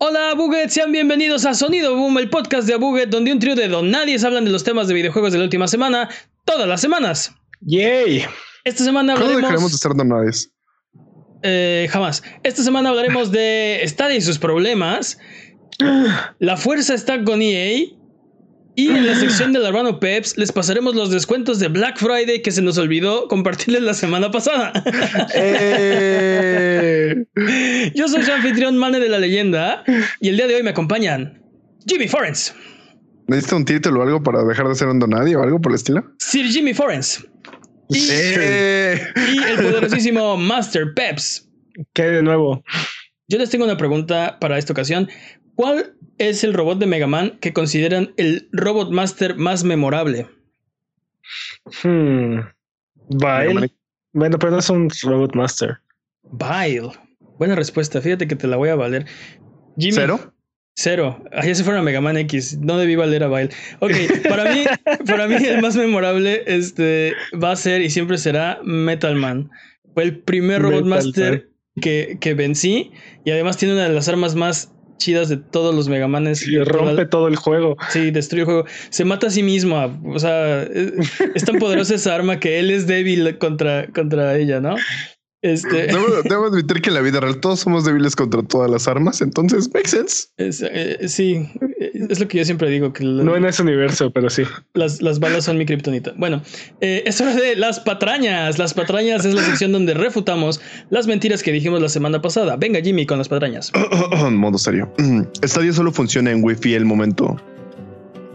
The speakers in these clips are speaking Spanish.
Hola Buget, sean bienvenidos a Sonido Boom, el podcast de Buget, donde un trío de don nadie hablan de los temas de videojuegos de la última semana, todas las semanas. ¡Yay! Esta semana ¿Cuándo hablaremos... dejaremos de ser donades? Eh, jamás. Esta semana hablaremos de Stadia y sus problemas. La fuerza está con EA. Y en la sección del Arbano Peps les pasaremos los descuentos de Black Friday que se nos olvidó compartirles la semana pasada. Eh, Yo soy su anfitrión Mane de la Leyenda y el día de hoy me acompañan Jimmy Forens, ¿Necesita un título o algo para dejar de ser un donadie o algo por el estilo? Sir Jimmy Forens y, Eh, y el poderosísimo Master Peps. ¿Qué hay de nuevo? Yo les tengo una pregunta para esta ocasión. ¿Cuál es el robot de Mega Man que consideran el Robot Master más memorable? Hmm. Vile. Bueno, pero no es un Robot Master. Bile. Buena respuesta. Fíjate que te la voy a valer. Jimmy. ¿Cero? Cero. Ah, ya se fueron a Mega Man X. No debí valer a Bile. Ok, para mí, para mí el más memorable este, va a ser y siempre será Metal Man. Fue el primer Robot Metal Master que, que vencí y además tiene una de las armas más chidas de todos los Mega Manes. Y rompe todo el juego. Sí, destruye el juego. Se mata a sí mismo. a- O sea, es, es tan poderosa esa arma que él es débil contra, contra ella, ¿no? Este, Debo, debo admitir que en la vida real todos somos débiles contra todas las armas, entonces makes sense. es, eh, sí, es lo que yo siempre digo, que la- No en ese universo, pero sí. las, las balas son mi kriptonita. Bueno, eh, es hora de las patrañas. Las patrañas es la sección donde refutamos las mentiras que dijimos la semana pasada. Venga, Jimmy, con las patrañas. Modo serio. Mm, Stadia solo funciona en Wi-Fi el momento.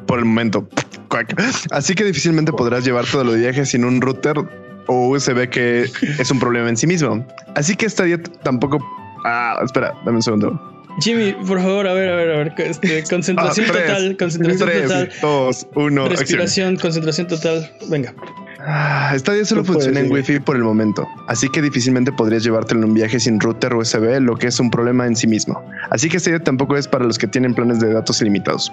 Por el momento. Así que difícilmente podrás llevar todo lo de viaje sin un router o USB que es un problema en sí mismo. Así que Stadia tampoco. Ah, espera, dame un segundo. Jimmy, por favor, a ver, a ver, a ver. este, concentración Ah, tres, total, concentración Tres, total. dos, uno. acción. Respiración, concentración total. Venga. Ah, Stadia solo funciona en. Wi-Fi por el momento, así que difícilmente podrías llevártelo en un viaje sin router USB, lo que es un problema en sí mismo. Así que Stadia tampoco es para los que tienen planes de datos ilimitados.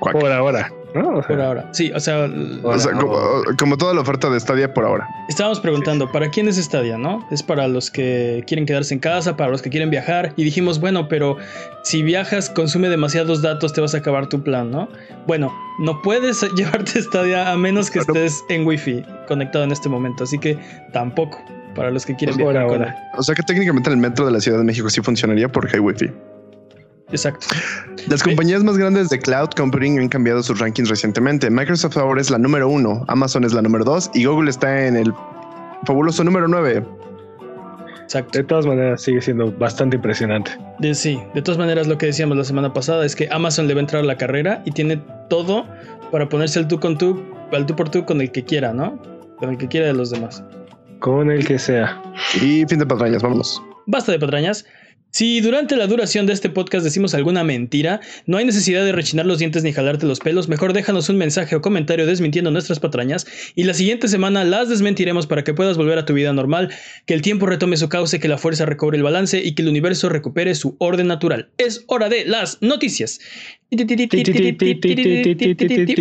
Cuac. Por ahora. ¿No? O sea, Por ahora. Sí, o sea, O sea, como, como toda la oferta de Stadia por ahora. estábamos preguntando, ¿para quién es Stadia, no? Es para los que quieren quedarse en casa, para los que quieren viajar. Y dijimos, bueno, pero si viajas, consume demasiados datos, te vas a acabar tu plan, ¿no? Bueno, no puedes llevarte Stadia a menos que Claro. estés en Wi-Fi conectado en este momento. Así que tampoco, para los que quieren Por viajar. con ahora. O sea que técnicamente el metro de la Ciudad de México sí funcionaría porque hay Wi-Fi. Exacto. Las compañías más grandes de cloud computing han cambiado sus rankings recientemente. Microsoft ahora es la número uno, Amazon es la número dos y Google está en el fabuloso número nueve. Exacto. De todas maneras, sigue siendo bastante impresionante. De, sí, de todas maneras lo que decíamos la semana pasada es que Amazon le va a entrar a la carrera y tiene todo para ponerse al tú con tú, al tú por tú con el que quiera, ¿no? Con el que quiera de los demás. Con el que sea. Y fin de patrañas, vámonos. Basta de patrañas. Si durante la duración de este podcast decimos alguna mentira, no hay necesidad de rechinar los dientes ni jalarte los pelos, mejor déjanos un mensaje o comentario desmintiendo nuestras patrañas y la siguiente semana las desmentiremos para que puedas volver a tu vida normal, que el tiempo retome su cauce, que la fuerza recobre el balance y que el universo recupere su orden natural. Es hora de las noticias.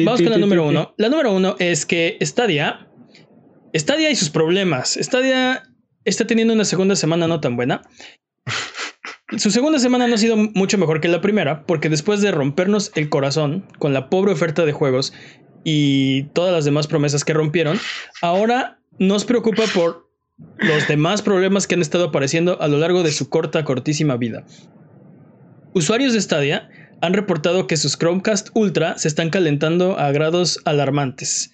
Vamos con la número uno. La número uno es que Stadia, Stadia y sus problemas. Stadia está teniendo una segunda semana no tan buena. Su segunda semana no ha sido mucho mejor que la primera, porque después de rompernos el corazón con la pobre oferta de juegos y todas las demás promesas que rompieron, ahora nos preocupa por los demás problemas que han estado apareciendo a lo largo de su corta, cortísima vida. Usuarios de Stadia han reportado que sus Chromecast Ultra se están calentando a grados alarmantes.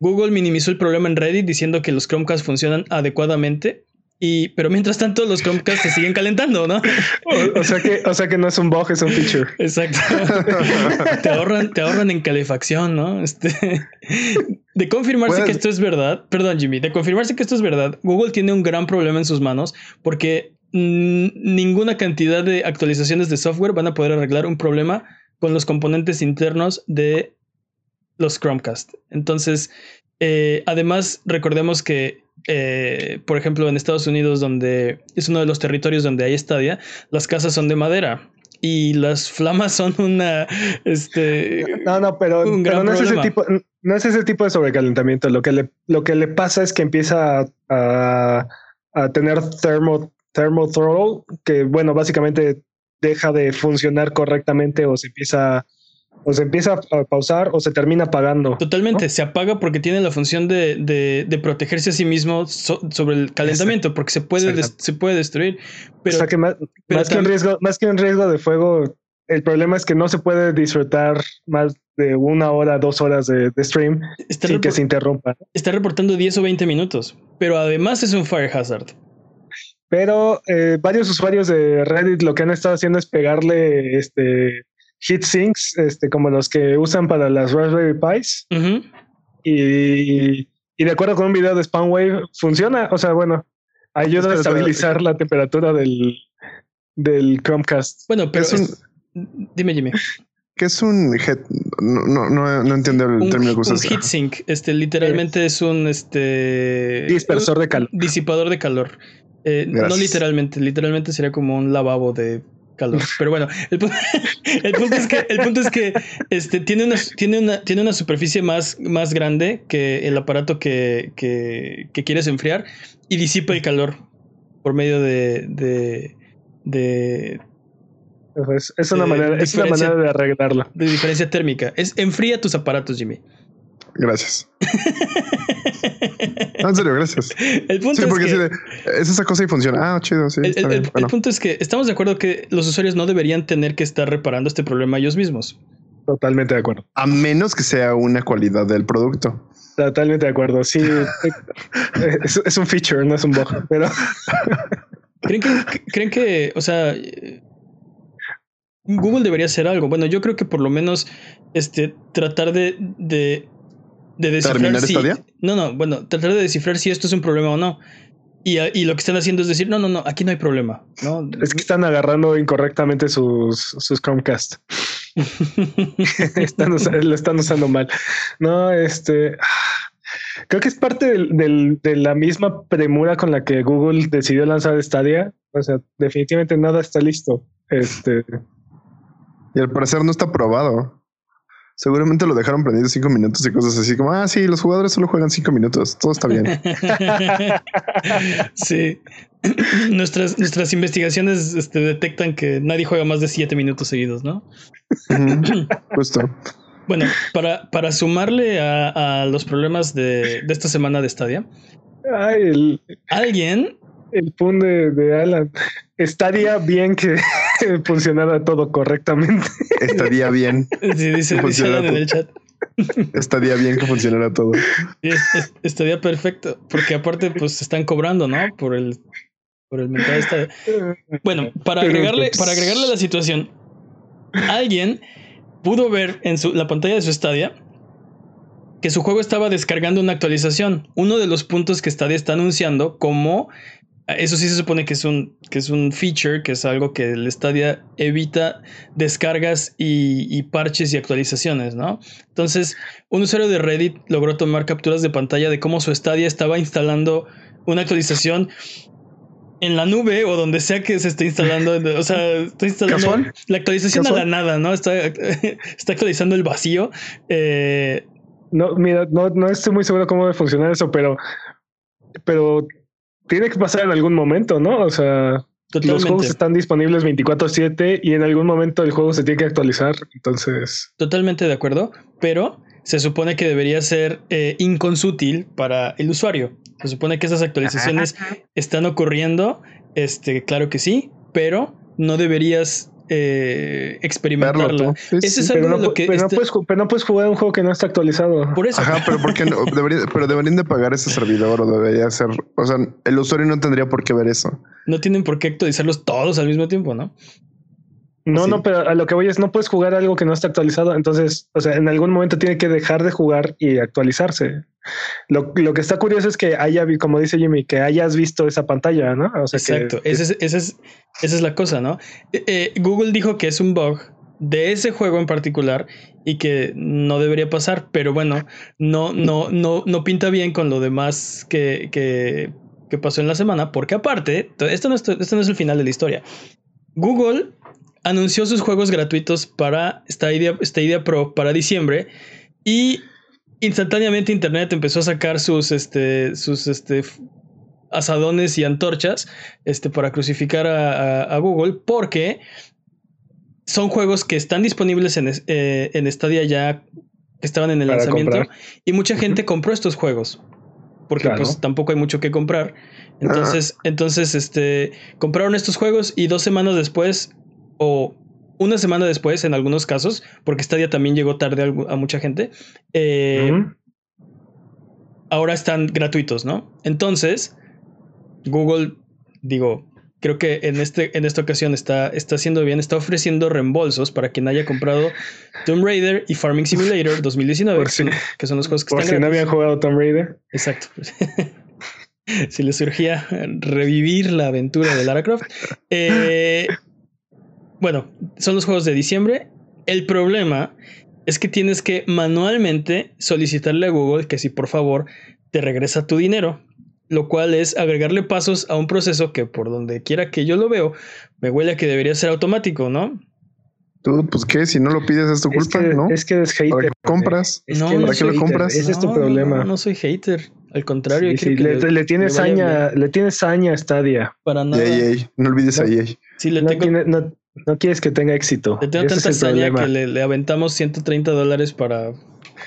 Google minimizó el problema en Reddit diciendo que los Chromecast funcionan adecuadamente, y, pero mientras tanto los Chromecast se siguen calentando, ¿no? O, o sea que, o sea que no es un bug, es un feature. Exacto. te ahorran, te ahorran en calefacción, ¿no? Este, de confirmarse Puedes- que esto es verdad, perdón Jimmy, de confirmarse que esto es verdad, Google tiene un gran problema en sus manos porque mm, ninguna cantidad de actualizaciones de software van a poder arreglar un problema con los componentes internos de los Chromecast. Entonces, eh, además, recordemos que, eh, por ejemplo, en Estados Unidos, donde es uno de los territorios donde hay Stadia, las casas son de madera y las flamas son una, este, No, no, pero, pero no, es ese tipo, no es ese tipo de sobrecalentamiento. Lo que le, lo que le pasa es que empieza a, a- tener thermo, thermal throttle, que bueno, básicamente deja de funcionar correctamente o se empieza o se empieza a pausar o se termina apagando. Totalmente, se apaga porque tiene la función de, de, protegerse a sí mismo sobre el calentamiento, porque se puede, se puede destruir. Pero, o sea que más, que un riesgo, más que un riesgo de fuego, el problema es que no se puede disfrutar más de una hora, dos horas de, stream sin que se interrumpa. Está reportando 10 o 20 minutos, pero además es un fire hazard. Pero eh, varios usuarios de Reddit lo que han estado haciendo es pegarle este heat sinks, este, como los que usan para las Raspberry Pis. y, y, de acuerdo con un video de Spawnwave, funciona. O sea, bueno, ayuda a estabilizar la temperatura del, del Chromecast. Bueno, pero dime, Jimmy. ¿Qué es un head? No, no, no, entiendo el término que usas. Un heat sink, este, literalmente es, un este dispersor de calor. Disipador de calor. Eh, no literalmente, literalmente sería como un lavabo de calor. Pero bueno, el, punto, es que, el punto es que este, tiene, una, tiene, una, tiene una superficie más, más grande que el aparato que, que, quieres enfriar y disipa el calor por medio de. de, de es, una, manera, es una manera de arreglarlo. De diferencia térmica. Es enfría tus aparatos, Jimmy. Gracias. en serio, gracias. El punto sí, porque es, que, es esa cosa y funciona. Ah, chido, sí. El, punto es que estamos de acuerdo que los usuarios no deberían tener que estar reparando este problema ellos mismos. Totalmente de acuerdo. A menos que sea una cualidad del producto. Totalmente de acuerdo. Sí, es, un feature, no es un bug, pero. ¿Creen que, ¿Creen que, o sea, Google debería hacer algo? Bueno, yo creo que por lo menos este, tratar de, de de descifrar si, No, no, bueno, tratar de descifrar si esto es un problema o no. Y, y, lo que están haciendo es decir, no, no, no, aquí no hay problema. ¿no? Es que están agarrando incorrectamente sus, sus Chromecast. están, lo están usando mal. No, este. Creo que es parte del, de la misma premura con la que Google decidió lanzar Stadia. O sea, definitivamente nada está listo. Este. Y al parecer no está probado. Seguramente lo dejaron prendido cinco minutos y cosas así como, ah, sí, los jugadores solo juegan cinco minutos, todo está bien. sí. nuestras, nuestras investigaciones este, detectan que nadie juega más de siete minutos seguidos, ¿no? Justo. Bueno, para, para sumarle a, los problemas de, esta semana de Stadia, alguien el pun de, Alan. Estaría bien que funcionara todo correctamente. Estaría bien. Sí, dice, Alan en el chat. Estaría bien que funcionara todo. estaría perfecto. Porque aparte, pues están cobrando, ¿no? Por el, por el mercado Bueno, para agregarle, pues, para agregarle a la situación, alguien pudo ver en su, la pantalla de su estadia que su juego estaba descargando una actualización. Uno de los puntos que Stadia está anunciando como eso sí se supone que es un, que es un feature, que es algo que el Stadia evita descargas y, parches y actualizaciones, ¿no? Entonces, un usuario de Reddit logró tomar capturas de pantalla de cómo su Stadia estaba instalando una actualización en la nube o donde sea que se esté instalando. O sea, está instalando la actualización a la nada, ¿no? Está, está actualizando el vacío. Eh, no, mira, no, no estoy muy seguro cómo debe funcionar eso, pero, pero tiene que pasar en algún momento, ¿no? O sea, los juegos están disponibles 24/7 y en algún momento el juego se tiene que actualizar, entonces... Totalmente de acuerdo, pero se supone que debería ser eh, inconsútil para el usuario. Se supone que esas actualizaciones están ocurriendo, este, claro que sí, pero no deberías eh, experimentarlo. pero, no, puedes, jugar un juego que no está actualizado. Por eso. Ajá, pero porque no, pero deberían de pagar ese servidor o debería ser. O sea, el usuario no tendría por qué ver eso. No tienen por qué actualizarlos todos al mismo tiempo, ¿no? No, no, pero a lo que voy es no puedes jugar algo que no está actualizado. Entonces, o sea, en algún momento tiene que dejar de jugar y actualizarse. Lo, que está curioso es que haya, como dice Jimmy, que hayas visto esa pantalla, ¿no? O sea, Exacto. esa, es, la cosa, ¿no? Eh, eh, Google dijo que es un bug de ese juego en particular y que no debería pasar, pero bueno, no, no, no, no pinta bien con lo demás que, que, que pasó en la semana, porque aparte, esto no, esto no es el final de la historia. Google anunció sus juegos gratuitos para Stadia, Stadia Pro para diciembre y instantáneamente Internet empezó a sacar sus, este, sus, este, asadones y antorchas este, para crucificar a, Google porque son juegos que están disponibles en, eh, en Stadia ya que estaban en el lanzamiento y mucha gente compró estos juegos porque pues tampoco hay mucho que comprar. Entonces, ah. entonces, este, compraron estos juegos y dos semanas después o una semana después, en algunos casos, porque Stadia también llegó tarde a, mucha gente, eh, ahora están gratuitos, ¿no? Entonces, Google, digo, creo que en, este, en esta ocasión está, está haciendo bien, está ofreciendo reembolsos para quien haya comprado Tomb Raider y Farming Simulator 2019, que, son, los juegos que por si no habían jugado Tomb Raider. Exacto. si les surgía revivir la aventura de Lara Croft. Eh, bueno, son los juegos de diciembre. El problema es que tienes que manualmente solicitarle a Google que si por favor te regresa tu dinero, lo cual es agregarle pasos a un proceso que por donde quiera que yo lo veo, me huele a que debería ser automático, ¿no? Tú, pues qué, si no lo pides es tu culpa, ¿no? Es que es hater. ¿Para qué compras? no, ¿Para qué lo compras? Ese es tu problema. No, no, soy hater. Al contrario, le, tienes saña, le tienes saña a Stadia. Para nada. No olvides a EA. Sí, le tengo, no quieres que tenga éxito. Le tengo tanta saña que le, aventamos 130 dólares para,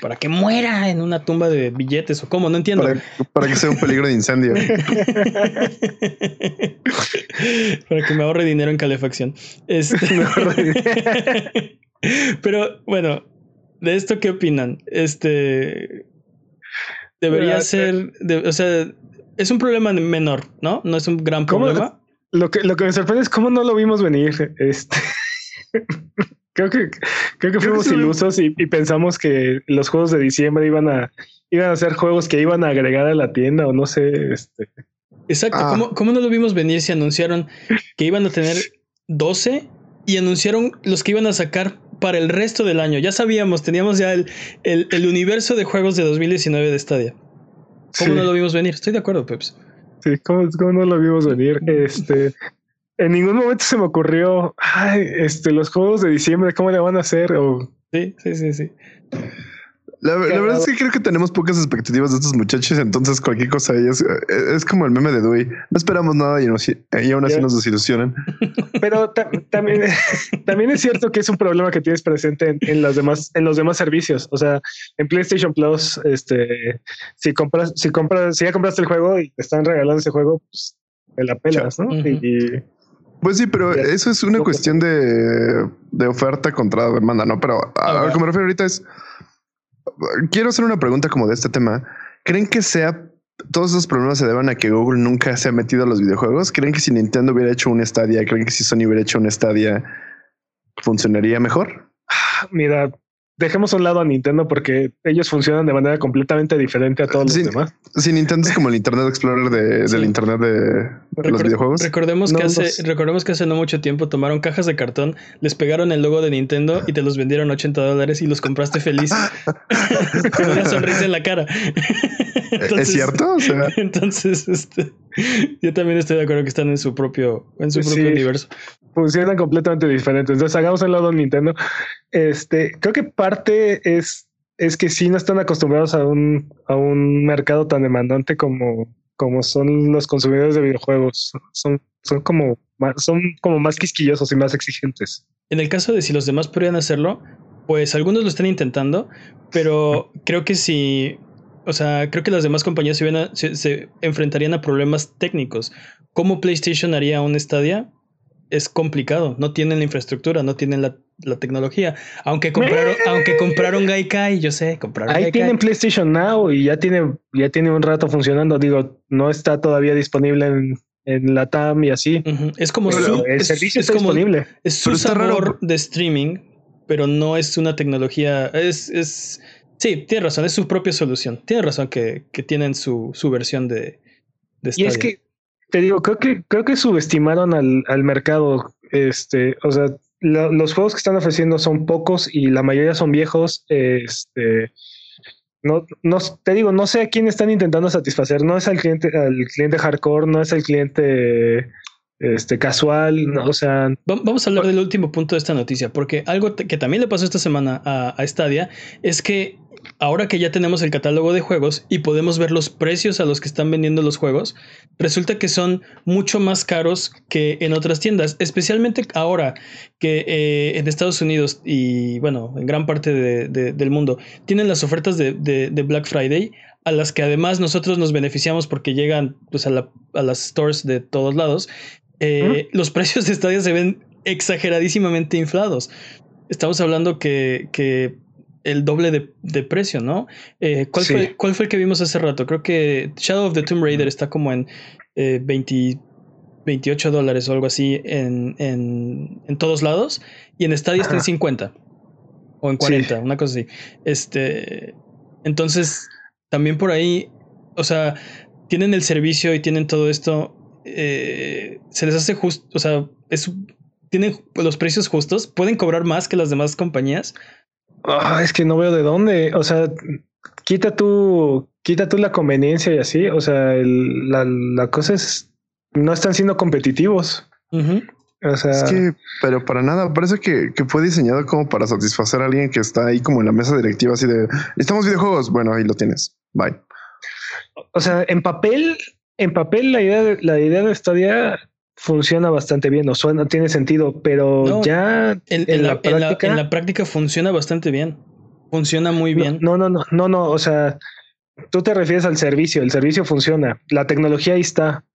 para que muera en una tumba de billetes o cómo, no entiendo. Para, que sea un peligro de incendio. para que me ahorre dinero en calefacción. Este... Pero bueno, de esto qué opinan? Este debería ser, o sea, es un problema menor, ¿no? No es un gran problema. Lo que, lo que me sorprende es cómo no lo vimos venir. Este. creo que, creo que fuimos ilusos y, pensamos que los juegos de diciembre iban a, iban a ser juegos que iban a agregar a la tienda o no sé. Este. Exacto. Ah. ¿Cómo, no lo vimos venir si anunciaron que iban a tener 12 y anunciaron los que iban a sacar para el resto del año? Ya sabíamos, teníamos ya el, el, universo de juegos de 2019 de Stadia. ¿Cómo no lo vimos venir? Estoy de acuerdo, Peps. Sí, ¿cómo, no lo vimos venir? Este, en ningún momento se me ocurrió, ay, este, los juegos de diciembre, ¿cómo le van a hacer? O... Sí, sí, sí, sí. La, verdad es que creo que tenemos pocas expectativas de estos muchachos, entonces cualquier cosa es, es como el meme de Dewey. No esperamos nada y, aún así nos desilusionan. Pero también, también es cierto que es un problema que tienes presente en, los demás, en los demás servicios. O sea, en PlayStation Plus, este, si compras, si compras, si ya compraste el juego y te están regalando ese juego, pues te la pelas, ¿no? y, pues sí, pero eso es una cuestión de, de oferta contra demanda, ¿no? Pero a, lo que me refiero ahorita es quiero hacer una pregunta como de este tema. ¿Creen que sea todos esos problemas se deban a que Google nunca se ha metido a los videojuegos? ¿Creen que si Nintendo hubiera hecho un Stadia, creen que si Sony hubiera hecho un Stadia funcionaría mejor? Mira, dejemos a un lado a Nintendo porque ellos funcionan de manera completamente diferente a todos los demás. Sí, Nintendo es como el Internet Explorer de, del Internet de, los videojuegos. Recordemos que hace, recordemos que hace no mucho tiempo tomaron cajas de cartón, les pegaron el logo de Nintendo y te los vendieron 80 dólares y los compraste feliz con una sonrisa en la cara. ¿Es cierto? entonces, este, yo también estoy de acuerdo que están en su propio, en su propio universo. Funcionan completamente diferentes. Entonces hagamos el lado de Nintendo. Este, creo que parte es, es que sí no están acostumbrados a un, a un mercado tan demandante como, como son los consumidores de videojuegos. Son, son como son como más quisquillosos y más exigentes. En el caso de si los demás podrían hacerlo, pues algunos lo están intentando, pero creo que si o sea, creo que las demás compañías se, se, enfrentarían a problemas técnicos. ¿Cómo PlayStation haría un Stadia? Es complicado. No tienen la infraestructura, no tienen la, tecnología. Aunque compraron, aunque compraron Gaikai, yo sé, compraron Ahí tienen PlayStation Now y ya tiene, ya tiene un rato funcionando. Digo, no está todavía disponible en, en la TAM y así. Es como su, el servicio está disponible. Es su sabor de streaming, pero no es una tecnología. Es, es Sí, tiene razón, es su propia solución. Tiene razón que, que tienen su, su versión de, de Y es que, te digo, creo que, creo que subestimaron al, al mercado. Este, o sea, los juegos que están ofreciendo son pocos y la mayoría son viejos. Este, no, no, te digo, no sé a quién están intentando satisfacer. No es al cliente, al cliente hardcore, no es el cliente este, casual, o sea... Vamos a hablar del último punto de esta noticia, porque algo que también le pasó esta semana a, a Stadia es que ahora que ya tenemos el catálogo de juegos y podemos ver los precios a los que están vendiendo los juegos, resulta que son mucho más caros que en otras tiendas, especialmente ahora que eh, en Estados Unidos y bueno, en gran parte del mundo tienen las ofertas de, Black Friday a las que además nosotros nos beneficiamos porque llegan pues, a, las stores de todos lados. Eh, los precios de Stadia se ven exageradísimamente inflados. Estamos hablando que, que el doble de, precio, ¿no? Eh, ¿cuál, fue, ¿cuál, fue, el que vimos hace rato? Creo que Shadow of the Tomb Raider está como en 28 eh, dólares o algo así en, en, todos lados y en Stadia está en 50 o en 40, una cosa así. Este, entonces, también por ahí, o sea, tienen el servicio y tienen todo esto, eh, se les hace justo, o sea, es, tienen los precios justos, pueden cobrar más que las demás compañías, Ah, es que no veo de dónde. O sea, quita tú, quita tú la conveniencia y así. O sea, la, cosa es, no están siendo competitivos. O sea, es que, pero para nada, parece que, fue diseñado como para satisfacer a alguien que está ahí como en la mesa directiva, así de estamos videojuegos. Bueno, ahí lo tienes. Bye. O sea, en papel, en papel, la idea de, la idea de Stadia funciona bastante bien o suena, tiene sentido, pero ya en, la, práctica, en, la, práctica funciona bastante bien. Funciona muy bien. No, no, no, no, no. O sea, tú te refieres al servicio. El servicio funciona. La tecnología ahí está.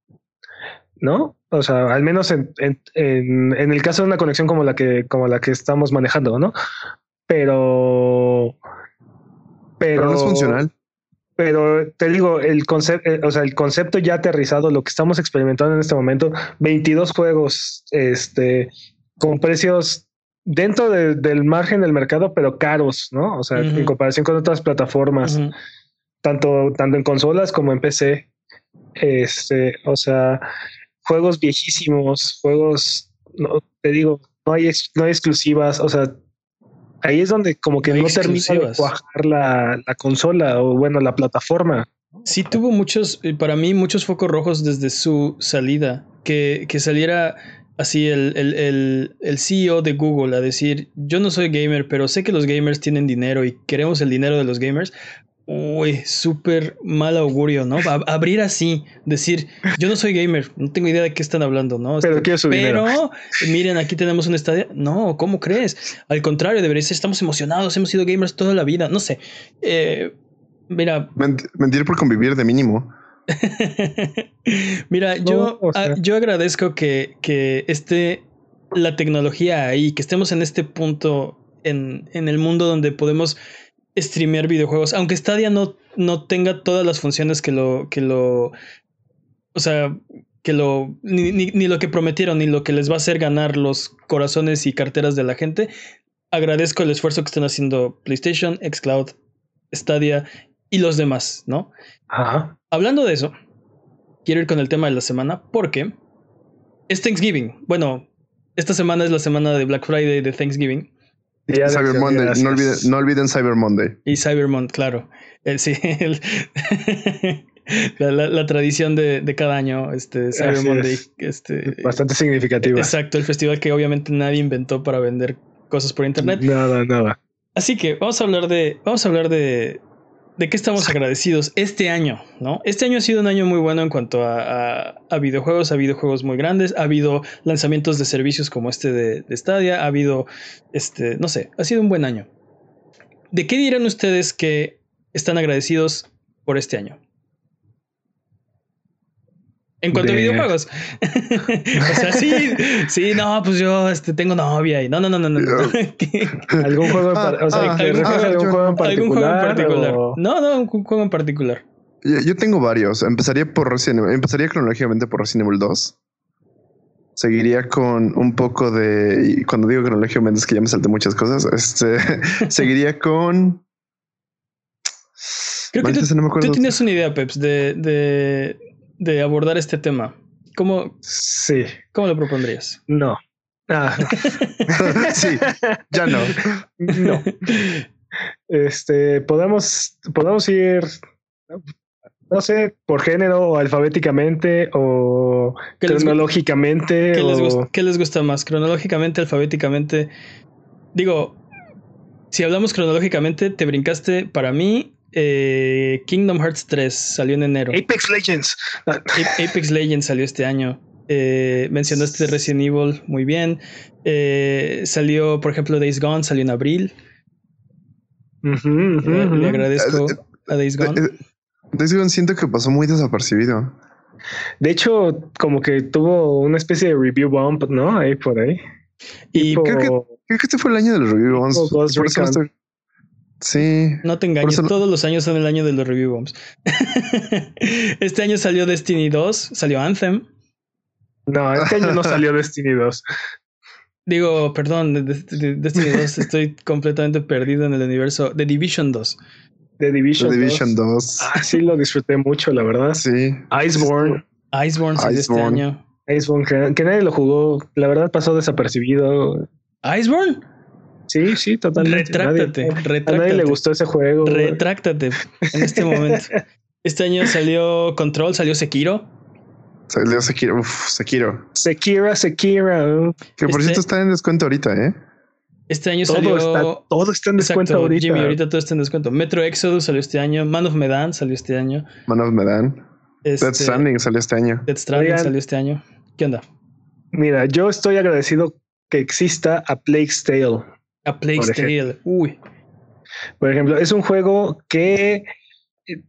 ¿No? O sea, al menos en, en, en, el caso de una conexión como la que, como la que estamos manejando, ¿no? Pero. Pero, pero no es funcional. Pero te digo, el concepto, eh, o sea, el concepto ya aterrizado, lo que estamos experimentando en este momento, 22 juegos, este, con precios dentro del margen del mercado, pero caros, ¿no? O sea, en comparación con otras plataformas, tanto, tanto en consolas como en PC. Este, o sea, juegos viejísimos, juegos, no, te digo, no hay, no hay exclusivas, o sea, ahí es donde como que no, termina de cuajar la, consola o bueno, la plataforma. Sí tuvo muchos, eh, para mí, muchos focos rojos desde su salida. Que, que saliera así el, el, el, CEO de Google a decir, yo no soy gamer, pero sé que los gamers tienen dinero y queremos el dinero de los gamers. Uy, súper mal augurio, ¿no? abrir así, decir, yo no soy gamer, no tengo idea de qué están hablando, ¿no? Pero quiero su Pero, miren, aquí tenemos un estadio. No, ¿cómo crees? Al contrario, debería ser, estamos emocionados, hemos sido gamers toda la vida, no sé. Eh, mira. mentir por convivir de mínimo. mira, yo, yo agradezco que, que esté la tecnología ahí, que estemos en este punto en, en el mundo donde podemos streamear videojuegos, aunque Stadia no, no tenga todas las funciones que lo, que lo, o sea, que lo, ni, ni, lo que prometieron, ni lo que les va a hacer ganar los corazones y carteras de la gente, agradezco el esfuerzo que están haciendo PlayStation, Xcloud, Stadia y los demás, ¿no? Ajá. Hablando de eso, quiero ir con el tema de la semana porque es Thanksgiving. Bueno, esta semana es la semana de Black Friday de Thanksgiving. Cyber Monday, no olviden, Cyber Monday. Y Cyber Monday, claro. Eh, sí, la, tradición de, cada año, este Cyber Monday. Este, Bastante significativa. Exacto, el festival que obviamente nadie inventó para vender cosas por internet. Nada, nada. Así que vamos a hablar de. Vamos a hablar de, de qué estamos agradecidos este año, ¿no? Este año ha sido un año muy bueno en cuanto a, videojuegos, ha habido juegos muy grandes, ha habido lanzamientos de servicios como este de, de, Stadia, ha habido, este, no sé, ha sido un buen año. ¿De qué dirán ustedes que están agradecidos por este año? En cuanto a videojuegos. o sea, sí, sí, no, pues yo este, tengo novia y no, no, no, no, no. ¿Algún juego en, o sea, ¿algún, juego en particular? ¿Algún juego en particular? No, no, un juego en particular. Yo, tengo varios. Empezaría por Resident Evil. Empezaría cronológicamente por Resident Evil 2. Seguiría con un poco de. Y cuando digo cronológicamente es que ya me salté muchas cosas. Este seguiría con. Creo que tú, no tú tienes una idea, Peps, de, de, de abordar este tema. ¿Cómo, sí. ¿Cómo lo propondrías? No. Ah. sí, ya no. No. Este, podemos, podemos ir. no sé, por género o alfabéticamente o cronológicamente. ¿qué, Les gusta, ¿Qué les gusta más? ¿Cronológicamente, alfabéticamente? Digo, si hablamos cronológicamente, te brincaste para mí. Eh, Kingdom Hearts 3 salió en enero. Apex Legends. Apex Legends salió este año. Eh, mencionaste Resident Evil muy bien. Eh, salió, por ejemplo, Days Gone, salió en abril. le, agradezco a Days Gone. Days Gone siento que pasó muy desapercibido. De hecho, como que tuvo una especie de review bump, ¿no? Ahí por ahí. Y creo que Creo que este fue el año de los review bombs. Sí. No te engañes, todos los años son el año de los review bombs. este año salió Destiny 2, salió Anthem. No, este año no salió Destiny 2. Digo, perdón, Destiny 2 estoy completamente perdido en el universo. The Division 2. The Division, The Division 2. Ah, sí, lo disfruté mucho, la verdad. Sí. Iceborne. Iceborne salió este año. Iceborne, que nadie lo jugó. La verdad pasó desapercibido. ¿Iceborne? Sí, sí, totalmente. Retráctate, A nadie le gustó ese juego. Retráctate en este momento. Este año salió Control, salió Sekiro. Salió Sekiro, Uf, Sekiro. Sekiro, Sekiro. Que por este cierto está en descuento ahorita, ¿eh? Este año salió. todo está en descuento ahorita. Jimmy, ahorita todo está en descuento. Metro Exodus salió este año. Man of Medan salió este año. Man of Medan. Este, Dead Stranding salió este año. Dead Stranding salió este año. ¿Qué onda? Mira, yo estoy agradecido que exista a Plague's Tale. A Plague's Tale, uy. Por ejemplo, es un juego que eh,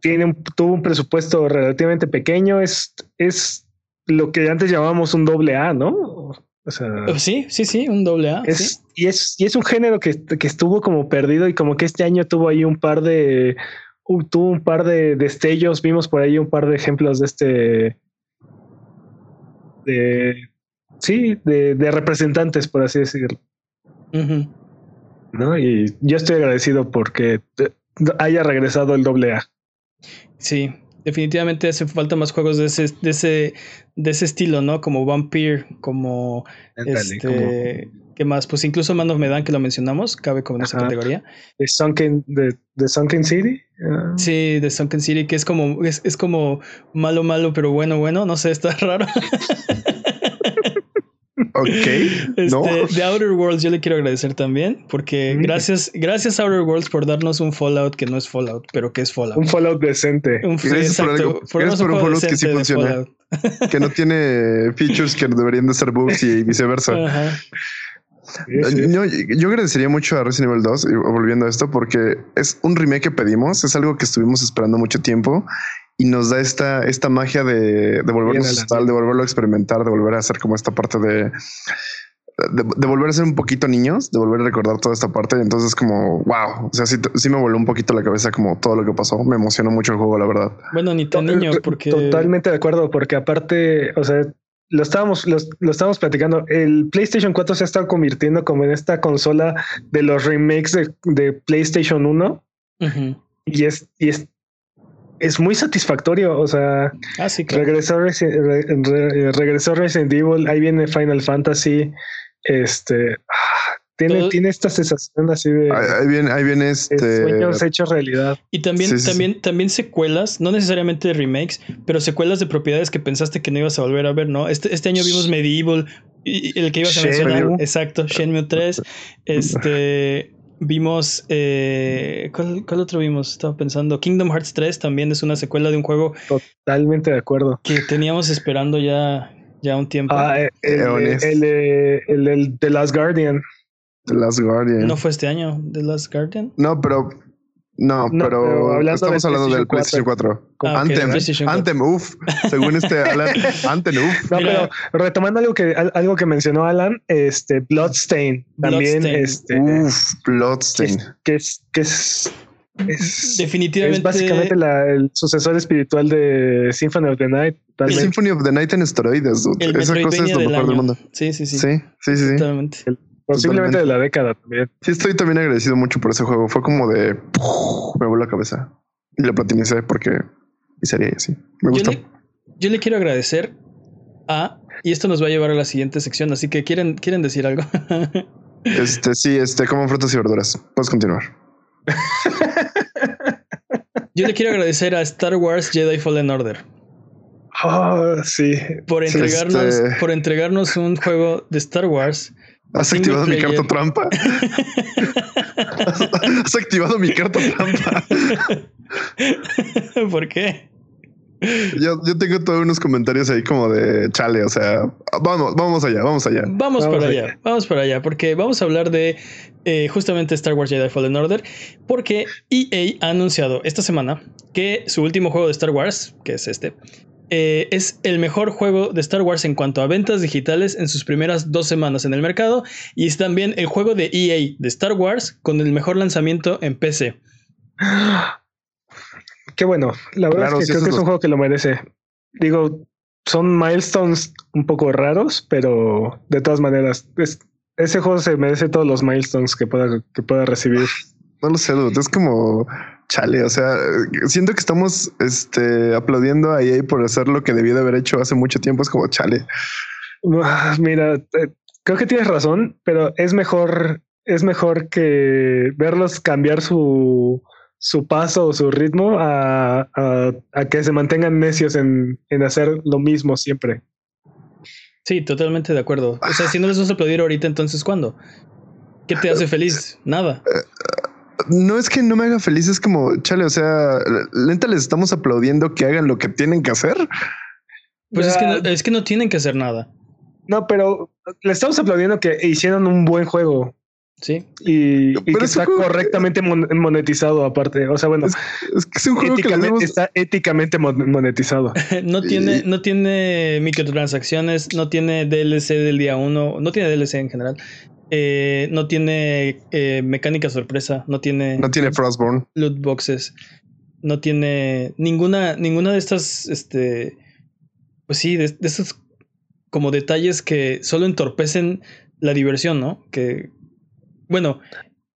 tiene un, tuvo un presupuesto relativamente pequeño, es, es lo que antes llamábamos un doble A, ¿no? O sea, oh, sí, sí, sí, un doble A. Es, y, es, y es un género que, que, estuvo como perdido y como que este año tuvo ahí un par de, tuvo un par de destellos, vimos por ahí un par de ejemplos de este, de, sí, de, de representantes, por así decirlo. ¿No? Y yo estoy agradecido porque haya regresado el doble A. Sí, definitivamente hace falta más juegos de ese, de ese, de ese estilo, ¿no? Como Vampire, como este, ¿qué más? Pues incluso Man of Medan que lo mencionamos, cabe como en esa categoría. The Sunken, de, Sunken City. Ah. Sí, de Sunken City, que es como, es, es como malo, malo, pero bueno, bueno, no sé, está raro. Ok. Este, The Outer Worlds yo le quiero agradecer también, porque mm. gracias, gracias Outer Worlds por darnos un Fallout que no es Fallout, pero que es Fallout. Un Fallout decente. Un, gracias exacto, por, un Fallout que sí funciona. Que no tiene features que deberían de ser bugs y viceversa. Yo, yo, agradecería mucho a Resident Evil 2, volviendo a esto, porque es un remake que pedimos, es algo que estuvimos esperando mucho tiempo y nos da esta, esta magia de, de volvernos tal, de volverlo a experimentar, de volver a hacer como esta parte de, de, volver a ser un poquito niños, de volver a recordar toda esta parte. Entonces, como wow, o sea, sí, sí, me voló un poquito la cabeza, como todo lo que pasó. Me emocionó mucho el juego, la verdad. Bueno, ni tan niño, porque totalmente de acuerdo, porque aparte, o sea, lo estábamos, lo, lo, estábamos platicando. El PlayStation 4 se ha estado convirtiendo como en esta consola de los remakes de, de PlayStation 1. Y es, y es es muy satisfactorio. O sea, ah, regresó, Resident Evil, ahí viene Final Fantasy. Este ah, tiene, tiene esta sensación así de ahí viene, ahí viene este sueños hechos realidad. Y también, también, también secuelas, no necesariamente remakes, pero secuelas de propiedades que pensaste que no ibas a volver a ver, ¿no? Este, este año vimos Medieval, el que ibas a mencionar, exacto, Shenmue 3, este Vimos. Eh, ¿cuál, otro vimos? Estaba pensando. Kingdom Hearts 3 también es una secuela de un juego. Totalmente de acuerdo. Que teníamos esperando ya, ya un tiempo. Ah, eh, el, el, el, The Last Guardian. The Last Guardian. ¿No fue este año The Last Guardian? No, pero no, pero, estamos hablando del PlayStation 4. Ah, Anthem, Anthem, uff, según este Alan, Anthem, uff. No, pero retomando algo que algo que mencionó Alan, este Bloodstain, también este uff, Bloodstain, que es que es, definitivamente es básicamente el sucesor espiritual de Symphony of the Night. El Symphony of the Night en esteroides, Esa cosa es lo mejor del mundo. Sí, sí, sí. Sí, sí, sí. Totalmente. Posiblemente de la década también. Sí, estoy también agradecido mucho por ese juego. Fue como de me voló la cabeza y lo platinicé porque y sería así. Me gustó. Yo le, quiero agradecer a y esto nos va a llevar a la siguiente sección. Así que quieren, quieren decir algo. este sí, este como frutas y verduras. Puedes continuar. Yo le quiero agradecer a Star Wars Jedi Fallen Order. Oh, sí. Por entregarnos, este por entregarnos un juego de Star Wars. ¿Has activado mi carta trampa? ¿Has activado mi carta trampa? ¿Por qué? Yo, yo, tengo todos unos comentarios ahí como de chale, o sea, vamos, vamos allá, vamos allá. Vamos, para allá. vamos para allá, porque vamos a hablar de eh, justamente Star Wars Jedi Fallen Order, porque EA ha anunciado esta semana que su último juego de Star Wars, que es este, eh, es el mejor juego de Star Wars en cuanto a ventas digitales en sus primeras dos semanas en el mercado y es también el juego de EA de Star Wars con el mejor lanzamiento en PC. Qué bueno, la verdad es que creo que es un juego que lo merece. Digo, son milestones un poco raros, pero de todas maneras, ese juego se merece todos los milestones que pueda, que pueda recibir. No lo sé, es como chale. O sea, siento que estamos este, aplaudiendo a EA por hacer lo que debió de haber hecho hace mucho tiempo. Es como chale. Mira, eh, creo que tienes razón, pero es mejor, es mejor que verlos cambiar su, su paso o su ritmo a, que se mantengan necios en, en hacer lo mismo siempre. Sí, totalmente de acuerdo. O sea, si no les vas a aplaudir ahorita, entonces ¿cuándo? ¿Qué te hace feliz? Nada. No es que no me haga feliz, es como, chale, o sea, lenta les estamos aplaudiendo que hagan lo que tienen que hacer. Pues es, que no, es que no tienen que hacer nada. No, pero le estamos aplaudiendo que hicieron un buen juego. Sí. Y, que está correctamente monetizado aparte. O sea, bueno, es, que es un juego que está éticamente monetizado. no tiene, no tiene microtransacciones, no tiene DLC del día uno, no tiene DLC en general. Eh, no tiene eh, mecánica sorpresa, no tiene. No tiene Frostborn. Loot boxes. No tiene ninguna, ninguna de estas, este. Pues sí, de, esos como detalles que solo entorpecen la diversión, ¿no? Que. Bueno.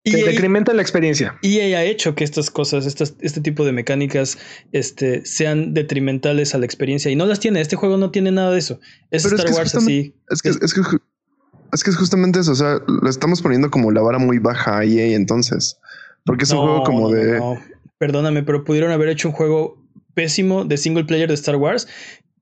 Que EA, decrementa la experiencia. EA ha hecho que estas cosas, estas, este tipo de mecánicas, este, sean detrimentales a la experiencia. Y no las tiene. Este juego no tiene nada de eso. Es Star Wars así. Es que, es que es que es justamente eso, o sea, lo estamos poniendo como la vara muy baja a EA entonces. Porque es un juego como de... No, Perdóname, pero pudieron haber hecho un juego pésimo de single player de Star Wars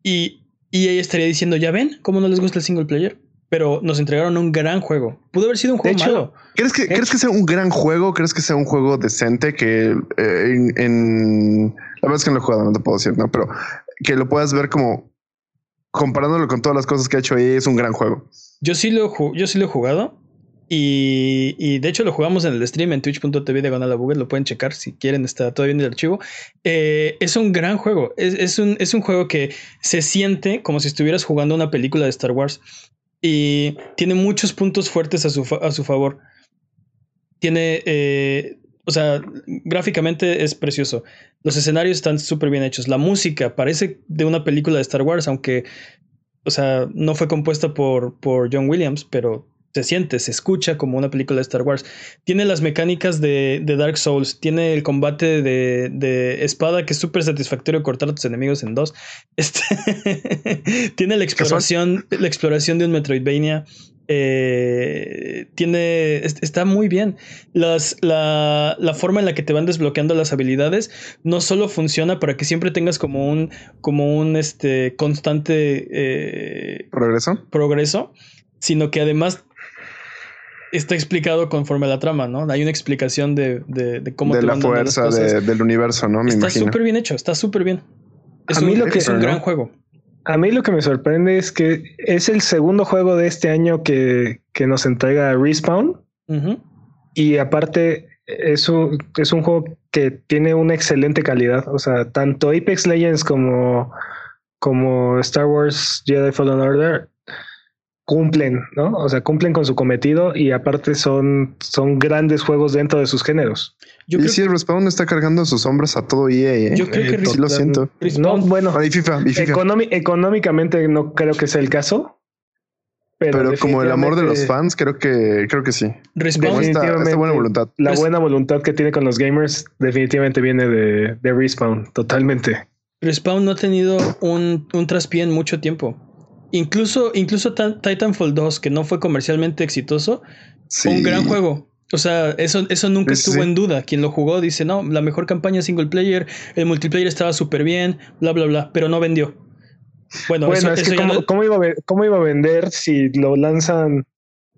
y EA estaría diciendo, ya ven, cómo no les gusta el single player. Pero nos entregaron un gran juego. Pudo haber sido un juego malo. ¿crees que, ¿Crees que sea un gran juego? ¿Crees que sea un juego decente? Que eh, en, La verdad es que no lo he jugado, no te puedo decir, ¿no? Pero que lo puedas ver como comparándolo con todas las cosas que ha hecho EA, es un gran juego. Yo sí lo, yo sí lo he jugado. Y, de hecho lo jugamos en el stream en twitch.tv de Google. Lo pueden checar si quieren, está todavía en el archivo. Eh, es un gran juego. Es, un, es un juego que se siente como si estuvieras jugando una película de Star Wars. Y tiene muchos puntos fuertes a su, a su favor. Tiene. Eh, o sea, gráficamente es precioso. Los escenarios están súper bien hechos. La música parece de una película de Star Wars, aunque o sea, no fue compuesta por, por John Williams, pero se siente, se escucha como una película de Star Wars. Tiene las mecánicas de, Dark Souls, tiene el combate de, espada que es súper satisfactorio cortar a tus enemigos en dos. Este tiene la exploración, la exploración de un Metroidvania. Eh, tiene. Está muy bien. Las, la, la, forma en la que te van desbloqueando las habilidades no solo funciona para que siempre tengas como un. como un este constante eh, progreso. Progreso. Sino que además está explicado conforme a la trama, ¿no? Hay una explicación de, de, cómo de la fuerza del universo, ¿no? Me está súper bien hecho, está súper bien. Es a mí lo que es un gran juego. A mí lo que me sorprende es que es el segundo juego de este año que, nos entrega Respawn. Y aparte es un, es un juego que tiene una excelente calidad. O sea, tanto Apex Legends como, como Star Wars Jedi Fallen Order cumplen, ¿no? O sea, cumplen con su cometido y aparte son, son grandes juegos dentro de sus géneros. Yo y si Respawn está cargando sus sombras a todo EA, ¿eh? Yo creo que sí lo siento. No, bueno, FIFA, económicamente no creo que sea el caso. Pero, como el amor de los fans, creo que creo que sí. Respawn esta, buena voluntad. La buena voluntad que tiene con los gamers definitivamente viene de, de Respawn, totalmente. Respawn no ha tenido un, un traspié en mucho tiempo. Incluso, incluso Titanfall 2, que no fue comercialmente exitoso, un gran juego. O sea, eso, eso nunca estuvo en duda. Quien lo jugó dice, no, la mejor campaña single player, el multiplayer estaba súper bien, bla, bla, bla, pero no vendió. Bueno, eso, es que ¿cómo, iba a, ¿cómo, iba a, vender si lo lanzan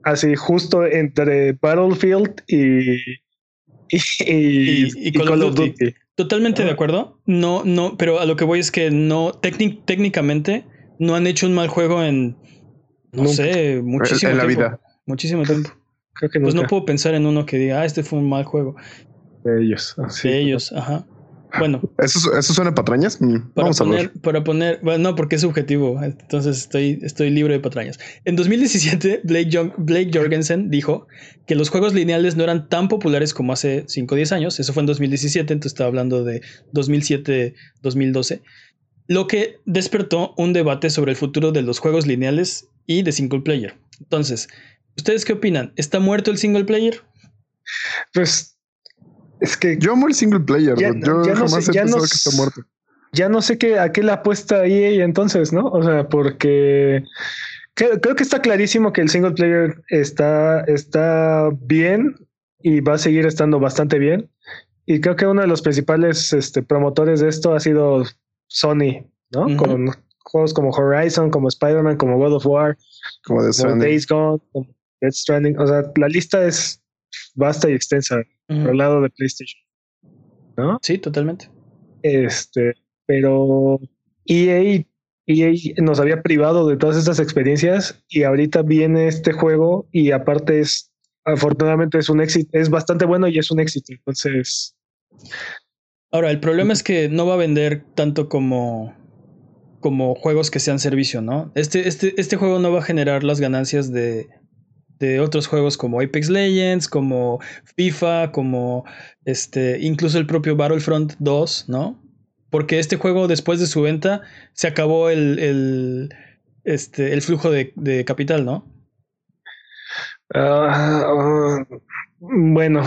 así justo entre Battlefield y, y, Call, of Duty? Totalmente de acuerdo. No, no, pero a lo que voy es que no, técnicamente no han hecho un mal juego en, no sé, muchísimo en la vida. Muchísimo tiempo. pues no puedo pensar en uno que diga, ah, este fue un mal juego. De ellos. De ellos, ajá. Bueno. ¿Eso, eso suena patrañas? Mm, para poner, para poner, bueno, no, porque es subjetivo, entonces estoy, estoy libre de patrañas. En 2017, Blake, Blake Jorgensen dijo que los juegos lineales no eran tan populares como hace 5 o 10 años. Eso fue en 2017, entonces estaba hablando de 2007-2012. Lo que despertó un debate sobre el futuro de los juegos lineales y de single player. Entonces, ¿ustedes qué opinan? ¿Está muerto el single player? Pues es que. Yo amo el single player. yo jamás he pensado que está muerto. Ya no sé qué, a qué le apuesta EA entonces, ¿no? O sea, porque creo, que está clarísimo que el single player está, está bien y va a seguir estando bastante bien. Y creo que uno de los principales este, promotores de esto ha sido Sony, ¿no? Con juegos como Horizon, como Spider-Man, como God of War, como, Days Gone, como Death Stranding. O sea, la lista es vasta y extensa por el lado de PlayStation. ¿No? Sí, totalmente. Este, pero EA, EA nos había privado de todas estas experiencias y ahorita viene este juego y aparte es, afortunadamente es un éxito, es bastante bueno y es un éxito. Entonces. Ahora, el problema es que no va a vender tanto como como juegos que sean servicio, ¿no? Este, este, este juego no va a generar las ganancias de, de otros juegos como Apex Legends, como FIFA, como este, incluso el propio Battlefront 2, ¿no? Porque este juego después de su venta se acabó el, el, este, el flujo de, de capital, ¿no? Ah, ah, bueno,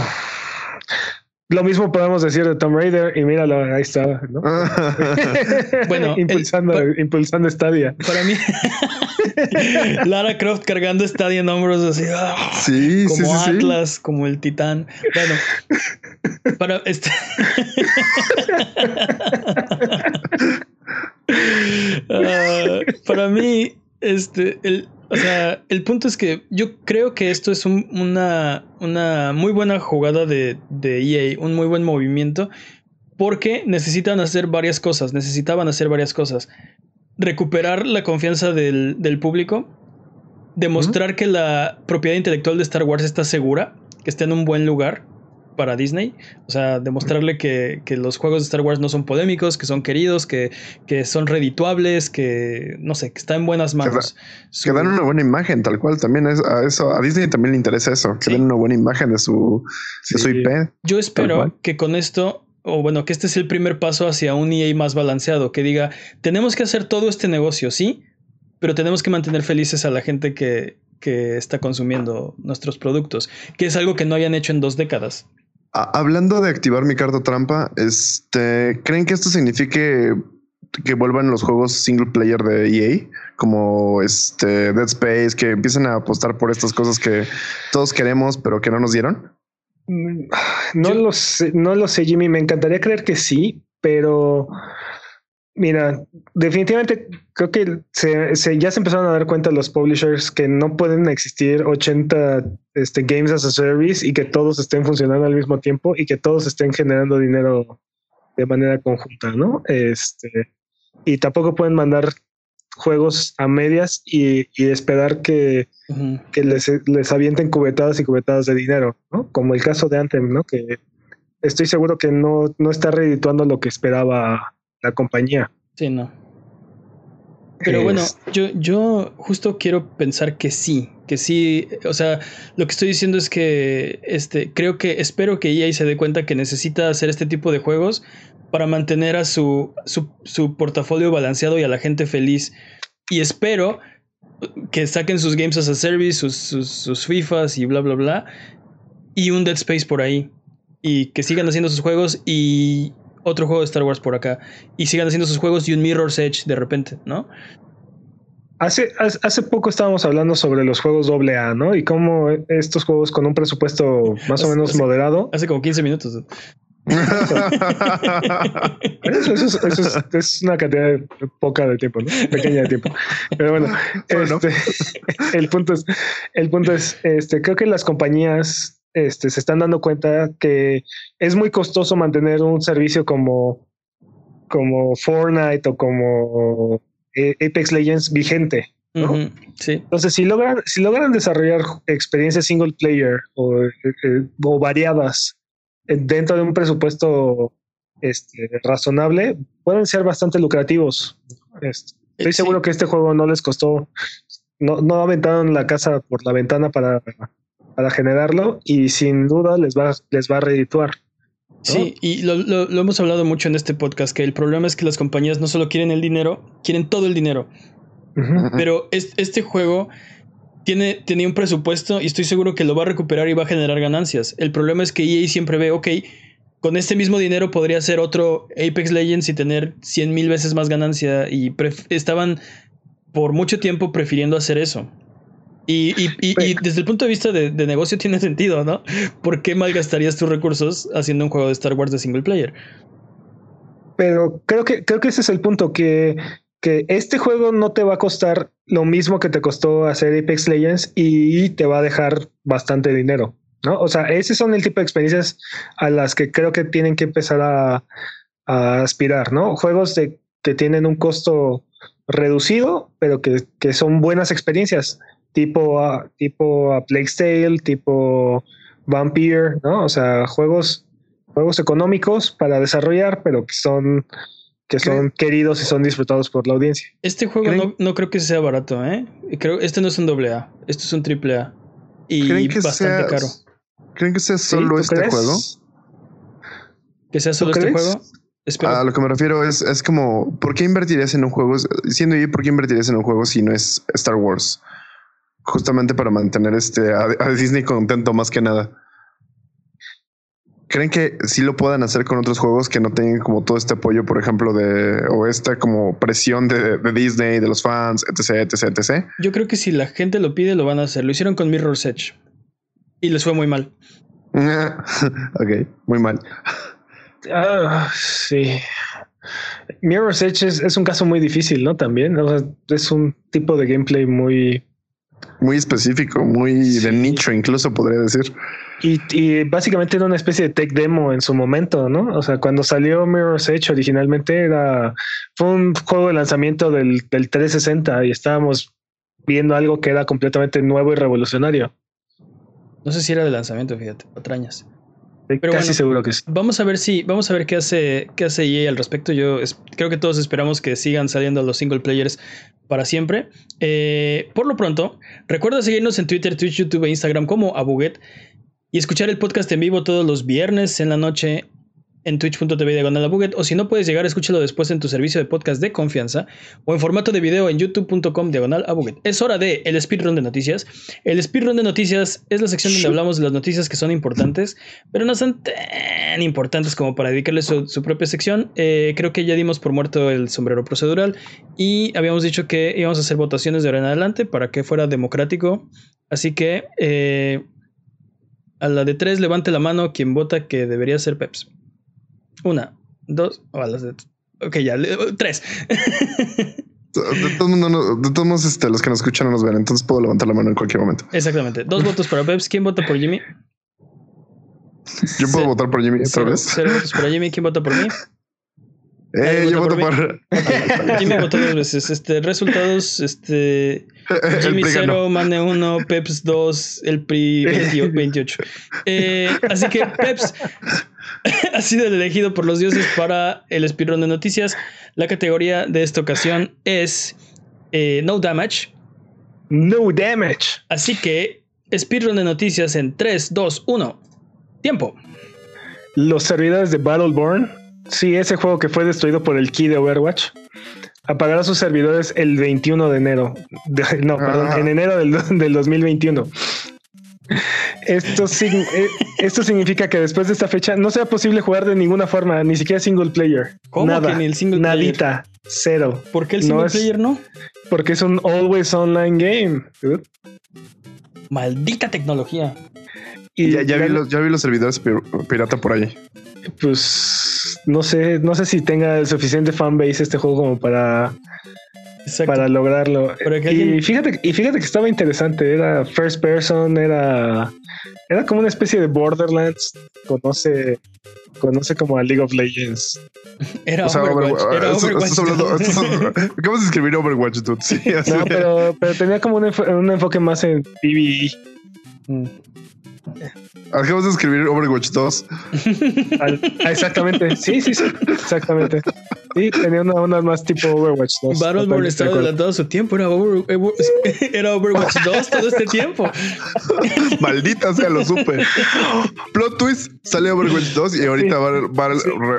lo mismo podemos decir de Tomb Raider y míralo, ahí está, ¿no? bueno, impulsando, impulsando Stadia. Para mí, Lara Croft cargando Stadia en hombros así, ¡ah! sí, como Atlas, como el titán. Bueno, para este. Ah, para mí, este, el, o sea, el punto es que yo creo que esto es una, una, muy buena jugada de, de EA, un muy buen movimiento, porque necesitan hacer varias cosas, necesitaban hacer varias cosas. Recuperar la confianza del, del público, demostrar que la propiedad intelectual de Star Wars está segura, que está en un buen lugar, para Disney. O sea, demostrarle que, los juegos de Star Wars no son polémicos, que son queridos, que, que son redituables, que no sé, que está en buenas manos. Que, dan una buena imagen, tal cual. También es a eso, a Disney también le interesa eso, que den una buena imagen de su, su IP. Yo espero que con esto o bueno, que este es el primer paso hacia un EA más balanceado, que diga, tenemos que hacer todo este negocio, sí, pero tenemos que mantener felices a la gente que, que está consumiendo nuestros productos, que es algo que no hayan hecho en dos décadas. Hablando de activar mi carta trampa, este, ¿creen que esto signifique que vuelvan los juegos single player de EA? Como este Dead Space, que empiecen a apostar por estas cosas que todos queremos, pero que no nos dieron? Mm, no sé, no lo sé, Jimmy. Me encantaría creer que sí, pero Mira, definitivamente creo que se, ya se empezaron a dar cuenta los publishers que no pueden existir 80 este, games as a service y que todos estén funcionando al mismo tiempo y que todos estén generando dinero de manera conjunta, ¿no? Este, y tampoco pueden mandar juegos a medias y, esperar que, les, les, avienten cubetadas y cubetadas de dinero, ¿no? Como el caso de Anthem, ¿no? Que estoy seguro que no, no está redituando lo que esperaba la compañía. Sí, no. Pero bueno, yo, yo justo quiero pensar que sí, que sí, o sea, lo que estoy diciendo es que este, creo que, espero que EA se dé cuenta que necesita hacer este tipo de juegos para mantener a su, su, portafolio balanceado y a la gente feliz. Y espero que saquen sus games as a service, sus, sus, sus FIFAs y bla, bla, bla, y un Dead Space por ahí. Y que sigan haciendo sus juegos y otro juego de Star Wars por acá y sigan haciendo sus juegos y un Mirror's Edge de repente, ¿no? Hace, hace poco estábamos hablando sobre los juegos AA, ¿no? Y cómo estos juegos con un presupuesto más o menos moderado. Hace como 15 minutos. eso, es, una cantidad poca de tiempo, ¿no? Pequeña de tiempo. Pero bueno, este, el punto es, el punto es, este, creo que las compañías este, se están dando cuenta que es muy costoso mantener un servicio como, como Fortnite o como eh, Apex Legends vigente. sí. Entonces, si logran, si logran desarrollar experiencias single player o, eh, eh, o variadas dentro de un presupuesto este, razonable, pueden ser bastante lucrativos. Este, estoy seguro que este juego no les costó, no, no aventaron la casa por la ventana para, para generarlo y sin duda les va, les va a redituar. Sí, y lo, lo, hemos hablado mucho en este podcast, que el problema es que las compañías no solo quieren el dinero, quieren todo el dinero. Pero este juego tiene, tenía un presupuesto y estoy seguro que lo va a recuperar y va a generar ganancias. El problema es que EA siempre ve, ok, con este mismo dinero podría hacer otro Apex Legends y tener 100 mil veces más ganancia y estaban por mucho tiempo prefiriendo hacer eso. Y, desde el punto de vista de, negocio tiene sentido, ¿no? ¿Por qué malgastarías tus recursos haciendo un juego de Star Wars de single player? Pero creo que, creo que ese es el punto, que, que este juego no te va a costar lo mismo que te costó hacer Apex Legends y te va a dejar bastante dinero, ¿no? O sea, esos son el tipo de experiencias a las que creo que tienen que empezar a, aspirar, ¿no? Juegos de, que tienen un costo reducido, pero que, que son buenas experiencias tipo a, tipo a Plague Tale, tipo Vampire, ¿no? O sea, juegos, juegos económicos para desarrollar, pero que son que son queridos y son disfrutados por la audiencia. Este juego no, no, creo que sea barato, ¿eh? Creo este no es un doble A, esto es un triple A y bastante caro. ¿Creen que sea solo este juego? ¿Que sea solo este juego? A lo que me refiero es, es como, ¿por qué invertirías en un juego? Siendo yo, ¿por qué invertirías en un juego si no es Star Wars? Justamente para mantener este a, Disney contento más que nada. ¿Creen que sí lo puedan hacer con otros juegos que no tengan como todo este apoyo, por ejemplo, de o esta como presión de, Disney, de los fans, etc, etc, etc? Yo creo que si la gente lo pide, lo van a hacer. Lo hicieron con Mirror's Edge y les fue muy mal. ok, muy mal. Ah, sí. Mirror's Edge es, es, un caso muy difícil, ¿no? También, o sea, es un tipo de gameplay muy muy específico, muy de nicho, incluso podría decir. Y, básicamente era una especie de tech demo en su momento, ¿no? O sea, cuando salió Mirror's Edge originalmente era fue un juego de lanzamiento del, del 360 y estábamos viendo algo que era completamente nuevo y revolucionario. No sé si era de lanzamiento, fíjate, patrañas. Pero Casi seguro que sí. Vamos a ver si, vamos a ver qué hace, qué hace EA al respecto. Yo creo que todos esperamos que sigan saliendo los single players para siempre. Eh, por lo pronto, recuerda seguirnos en Twitter, Twitch, YouTube e Instagram como Abuget y escuchar el podcast en vivo todos los viernes en la noche en twitch.tv diagonal buget o si no puedes llegar, escúchalo después en tu servicio de podcast de confianza o en formato de video en youtube.com diagonal buget. Es hora de el speedrun de noticias. El speedrun de noticias es la sección donde hablamos de las noticias que son importantes, pero no son tan importantes como para dedicarle su, propia sección. Eh, creo que ya dimos por muerto el sombrero procedural y habíamos dicho que íbamos a hacer votaciones de ahora en adelante para que fuera democrático. Así que eh, a la de tres levante la mano quien vota que debería ser Peps. Una, dos, o a las de. Ok, ya, tres. De todos modos, este, los que nos escuchan no nos ven, entonces puedo levantar la mano en cualquier momento. Exactamente. Dos votos para Peps. ¿Quién vota por Jimmy? Yo puedo votar por Jimmy otra vez. Cero votos para Jimmy. ¿Quién vota por mí? Eh, yo voto por. Jimmy votó dos veces. Este, resultados: este. Jimmy 0, Mane 1, Peps 2, el PRI 28. Eh, así que Peps ha sido elegido por los dioses para el speedrun de noticias. La categoría de esta ocasión es eh, No Damage. No Damage. Así que speedrun de noticias en 3, 2, 1. Tiempo. Los servidores de Battleborn. Sí, ese juego que fue destruido por el key de Overwatch. Apagará sus servidores el 21 de enero. no, perdón, en enero del, del 2021. Esto, eh, esto significa que después de esta fecha no sea posible jugar de ninguna forma, ni siquiera single player. ¿Cómo Nada, que ni el single player? Nadita, cero. ¿Por qué el single player no? Porque es un always online game. Maldita tecnología. Y ya, vi los, ya vi los servidores pirata por ahí. Pues no sé, no sé si tenga el suficiente fanbase este juego como para para lograrlo. y fíjate, y fíjate que estaba interesante. Era first person, era, era como una especie de Borderlands. Conoce, conoce como a League of Legends. Era Overwatch. era Overwatch. acabas de escribir Overwatch, dude. Sí, no, pero, pero tenía como un, un enfoque más en PvE. Mm. Acabas de escribir Overwatch 2. exactamente. Sí, sí, sí. Exactamente. Sí, tenía una onda más tipo Overwatch 2. Battleborn estaba adelantado su tiempo. Era, era Overwatch 2 todo este tiempo. Maldita sea, lo supe. Plot twist, sale Overwatch 2 y ahorita va, a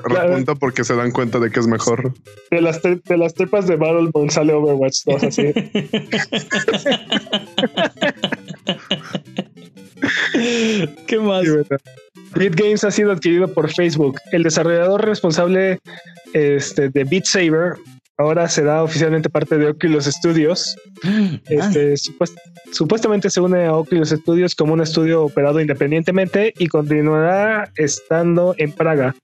repunta porque se dan cuenta de que es mejor. De las, de las trepas de Battleborn sale Overwatch 2 así. ¿Qué más? Beat Games ha sido adquirido por Facebook. El desarrollador responsable este, de Beat Saber ahora será oficialmente parte de Oculus Studios. Este, supuestamente se une a Oculus Studios como un estudio operado independientemente y continuará estando en Praga.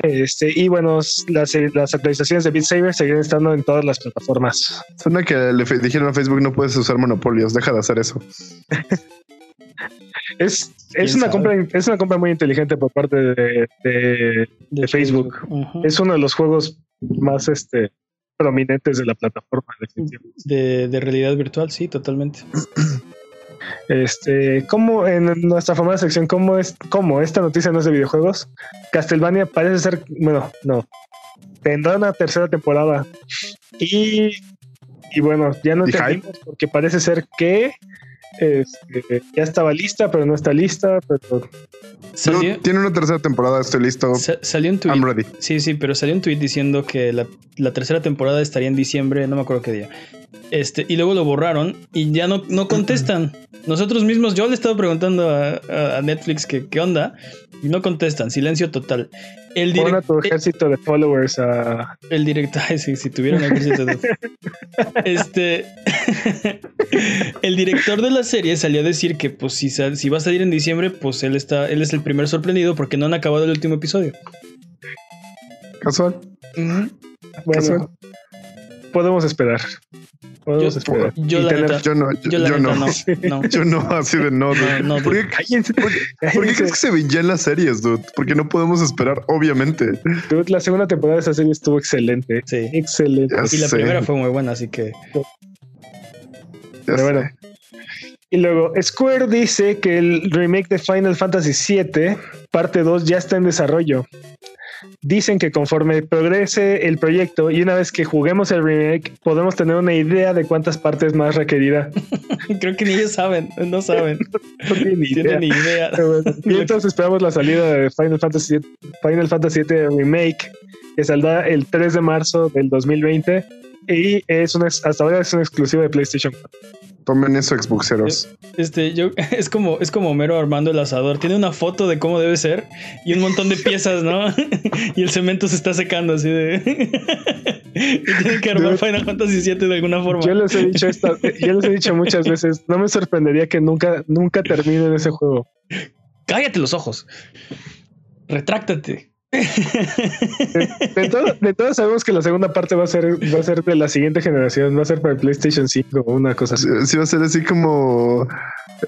Este, y bueno, las, las actualizaciones de Beat Saber seguirán estando en todas las plataformas. Suena que le dijeron a Facebook no puedes usar monopolios, deja de hacer eso. Es, es una compra, es una compra muy inteligente por parte de, de, Facebook. Es uno de los juegos más este prominentes de la plataforma de, de realidad virtual, sí, totalmente. Este, como en nuestra famosa sección, ¿cómo es, cómo esta noticia no es de videojuegos? Castlevania parece ser, bueno, no, tendrá una tercera temporada. Y, y bueno, ya no entendimos porque parece ser que este, ya estaba lista, pero no está lista. Pero... tiene una tercera temporada, estoy listo. salió un tweet. Sí, sí, pero salió un tweet diciendo que la, la, tercera temporada estaría en diciembre, no me acuerdo qué día. Este, y luego lo borraron y ya no, no contestan. Nosotros mismos, yo le he estado preguntando a, Netflix que qué onda y no contestan, silencio total. El Pon tu ejército de followers a. El director, si, si tuviera un ejército de. este. el director de la serie salió a decir que, pues, si, si va a salir en diciembre, pues él está. Él es el primer sorprendido porque no han acabado el último episodio. Casual. Bueno, podemos esperar yo. Yo, yo, no, yo, no. no. Yo no, así de no. no, ¿Por, qué, cállense, ¿por, qué crees que se ven ya en las series, dude? Porque no podemos esperar, obviamente. Dude, la segunda temporada de esa serie estuvo excelente. Sí. Excelente. y la primera fue muy buena, así que. Pero bueno. Y luego, Square dice que el remake de Final Fantasy VII, parte 2, ya está en desarrollo. Dicen que conforme progrese el proyecto y una vez que juguemos el remake, podemos tener una idea de cuántas partes más requerirá. Creo que ni ellos saben, no saben. no, tienen ni idea. y entonces esperamos la salida de Final Fantasy, Final Fantasy VII Remake, que saldrá el 3 de marzo del 2020 y es una, hasta ahora es una exclusiva de PlayStation 4. Tomen eso, Xboxeros. Este, yo, es como, es como Homero armando el asador. Tiene una foto de cómo debe ser y un montón de piezas, ¿no? y el cemento se está secando así de. y tiene que armar Final Fantasy VII de alguna forma. Yo les he dicho esta, yo les he dicho muchas veces, no me sorprendería que nunca, nunca terminen ese juego. Cállate los ojos. Retráctate. De, todos sabemos que la segunda parte va a ser va a ser de la siguiente generación, va a ser para el PlayStation 5 o una cosa así. Sí, va a ser así como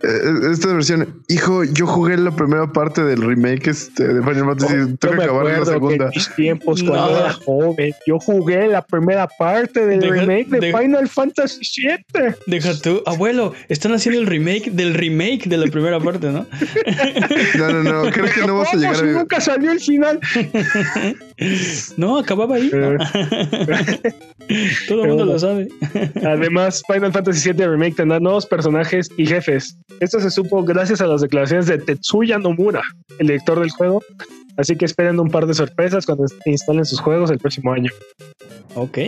eh, esta versión. Hijo, yo jugué la primera parte del remake este, de Final Fantasy. Oh, tengo que acabar la segunda. En mis tiempos cuando era joven, yo jugué la primera parte del remake de, Final Fantasy 7. Deja tú, abuelo, están haciendo el remake del remake de la primera parte, ¿no? no, no, no, creo que no vamos a llegar a... nunca salió el final. no, acababa ahí. Todo el mundo lo sabe. Además, Final Fantasy VII Remake tendrá nuevos personajes y jefes. Esto se supo gracias a las declaraciones de Tetsuya Nomura, el director del juego. Así que esperen un par de sorpresas cuando instalen sus juegos el próximo año. Ok.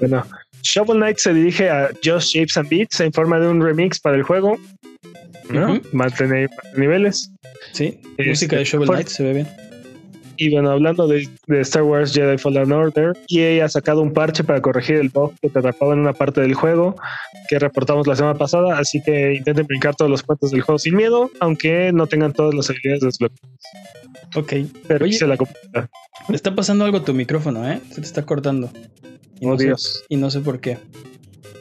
Bueno, Shovel Knight se dirige a Just Shapes and Beats en forma de un remix para el juego. ¿no? Mantener niveles. Sí, música de este, Shovel Knight se ve bien. Y bueno, hablando de, Star Wars Jedi Fallen Order, EA ha sacado un parche para corregir el bug que te atrapaba en una parte del juego que reportamos la semana pasada, así que intenten brincar todos los puertos del juego sin miedo, aunque no tengan todas las habilidades desbloqueadas. Ok. Pero Oye, la computadora. Está pasando algo a tu micrófono, ¿eh? Se te está cortando. Y oh, no Dios. y no sé por qué.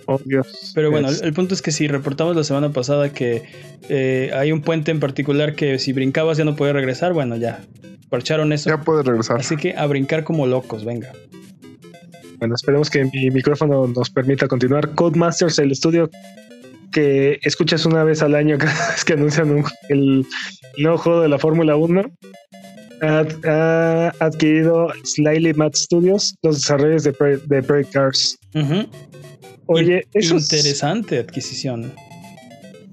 Oh, Dios. Pero bueno, el, punto es que si reportamos la semana pasada que eh, hay un puente en particular que si brincabas ya no puede regresar, bueno, ya parcharon eso. Ya puede regresar. Así que a brincar como locos, venga. Bueno, esperemos que mi micrófono nos permita continuar. Codemasters, el estudio que escuchas una vez al año cada vez que anuncian el nuevo juego de la Fórmula 1, ha, adquirido Slightly Mad Studios, los desarrollos de, Break Cars. Oye, eso interesante adquisición.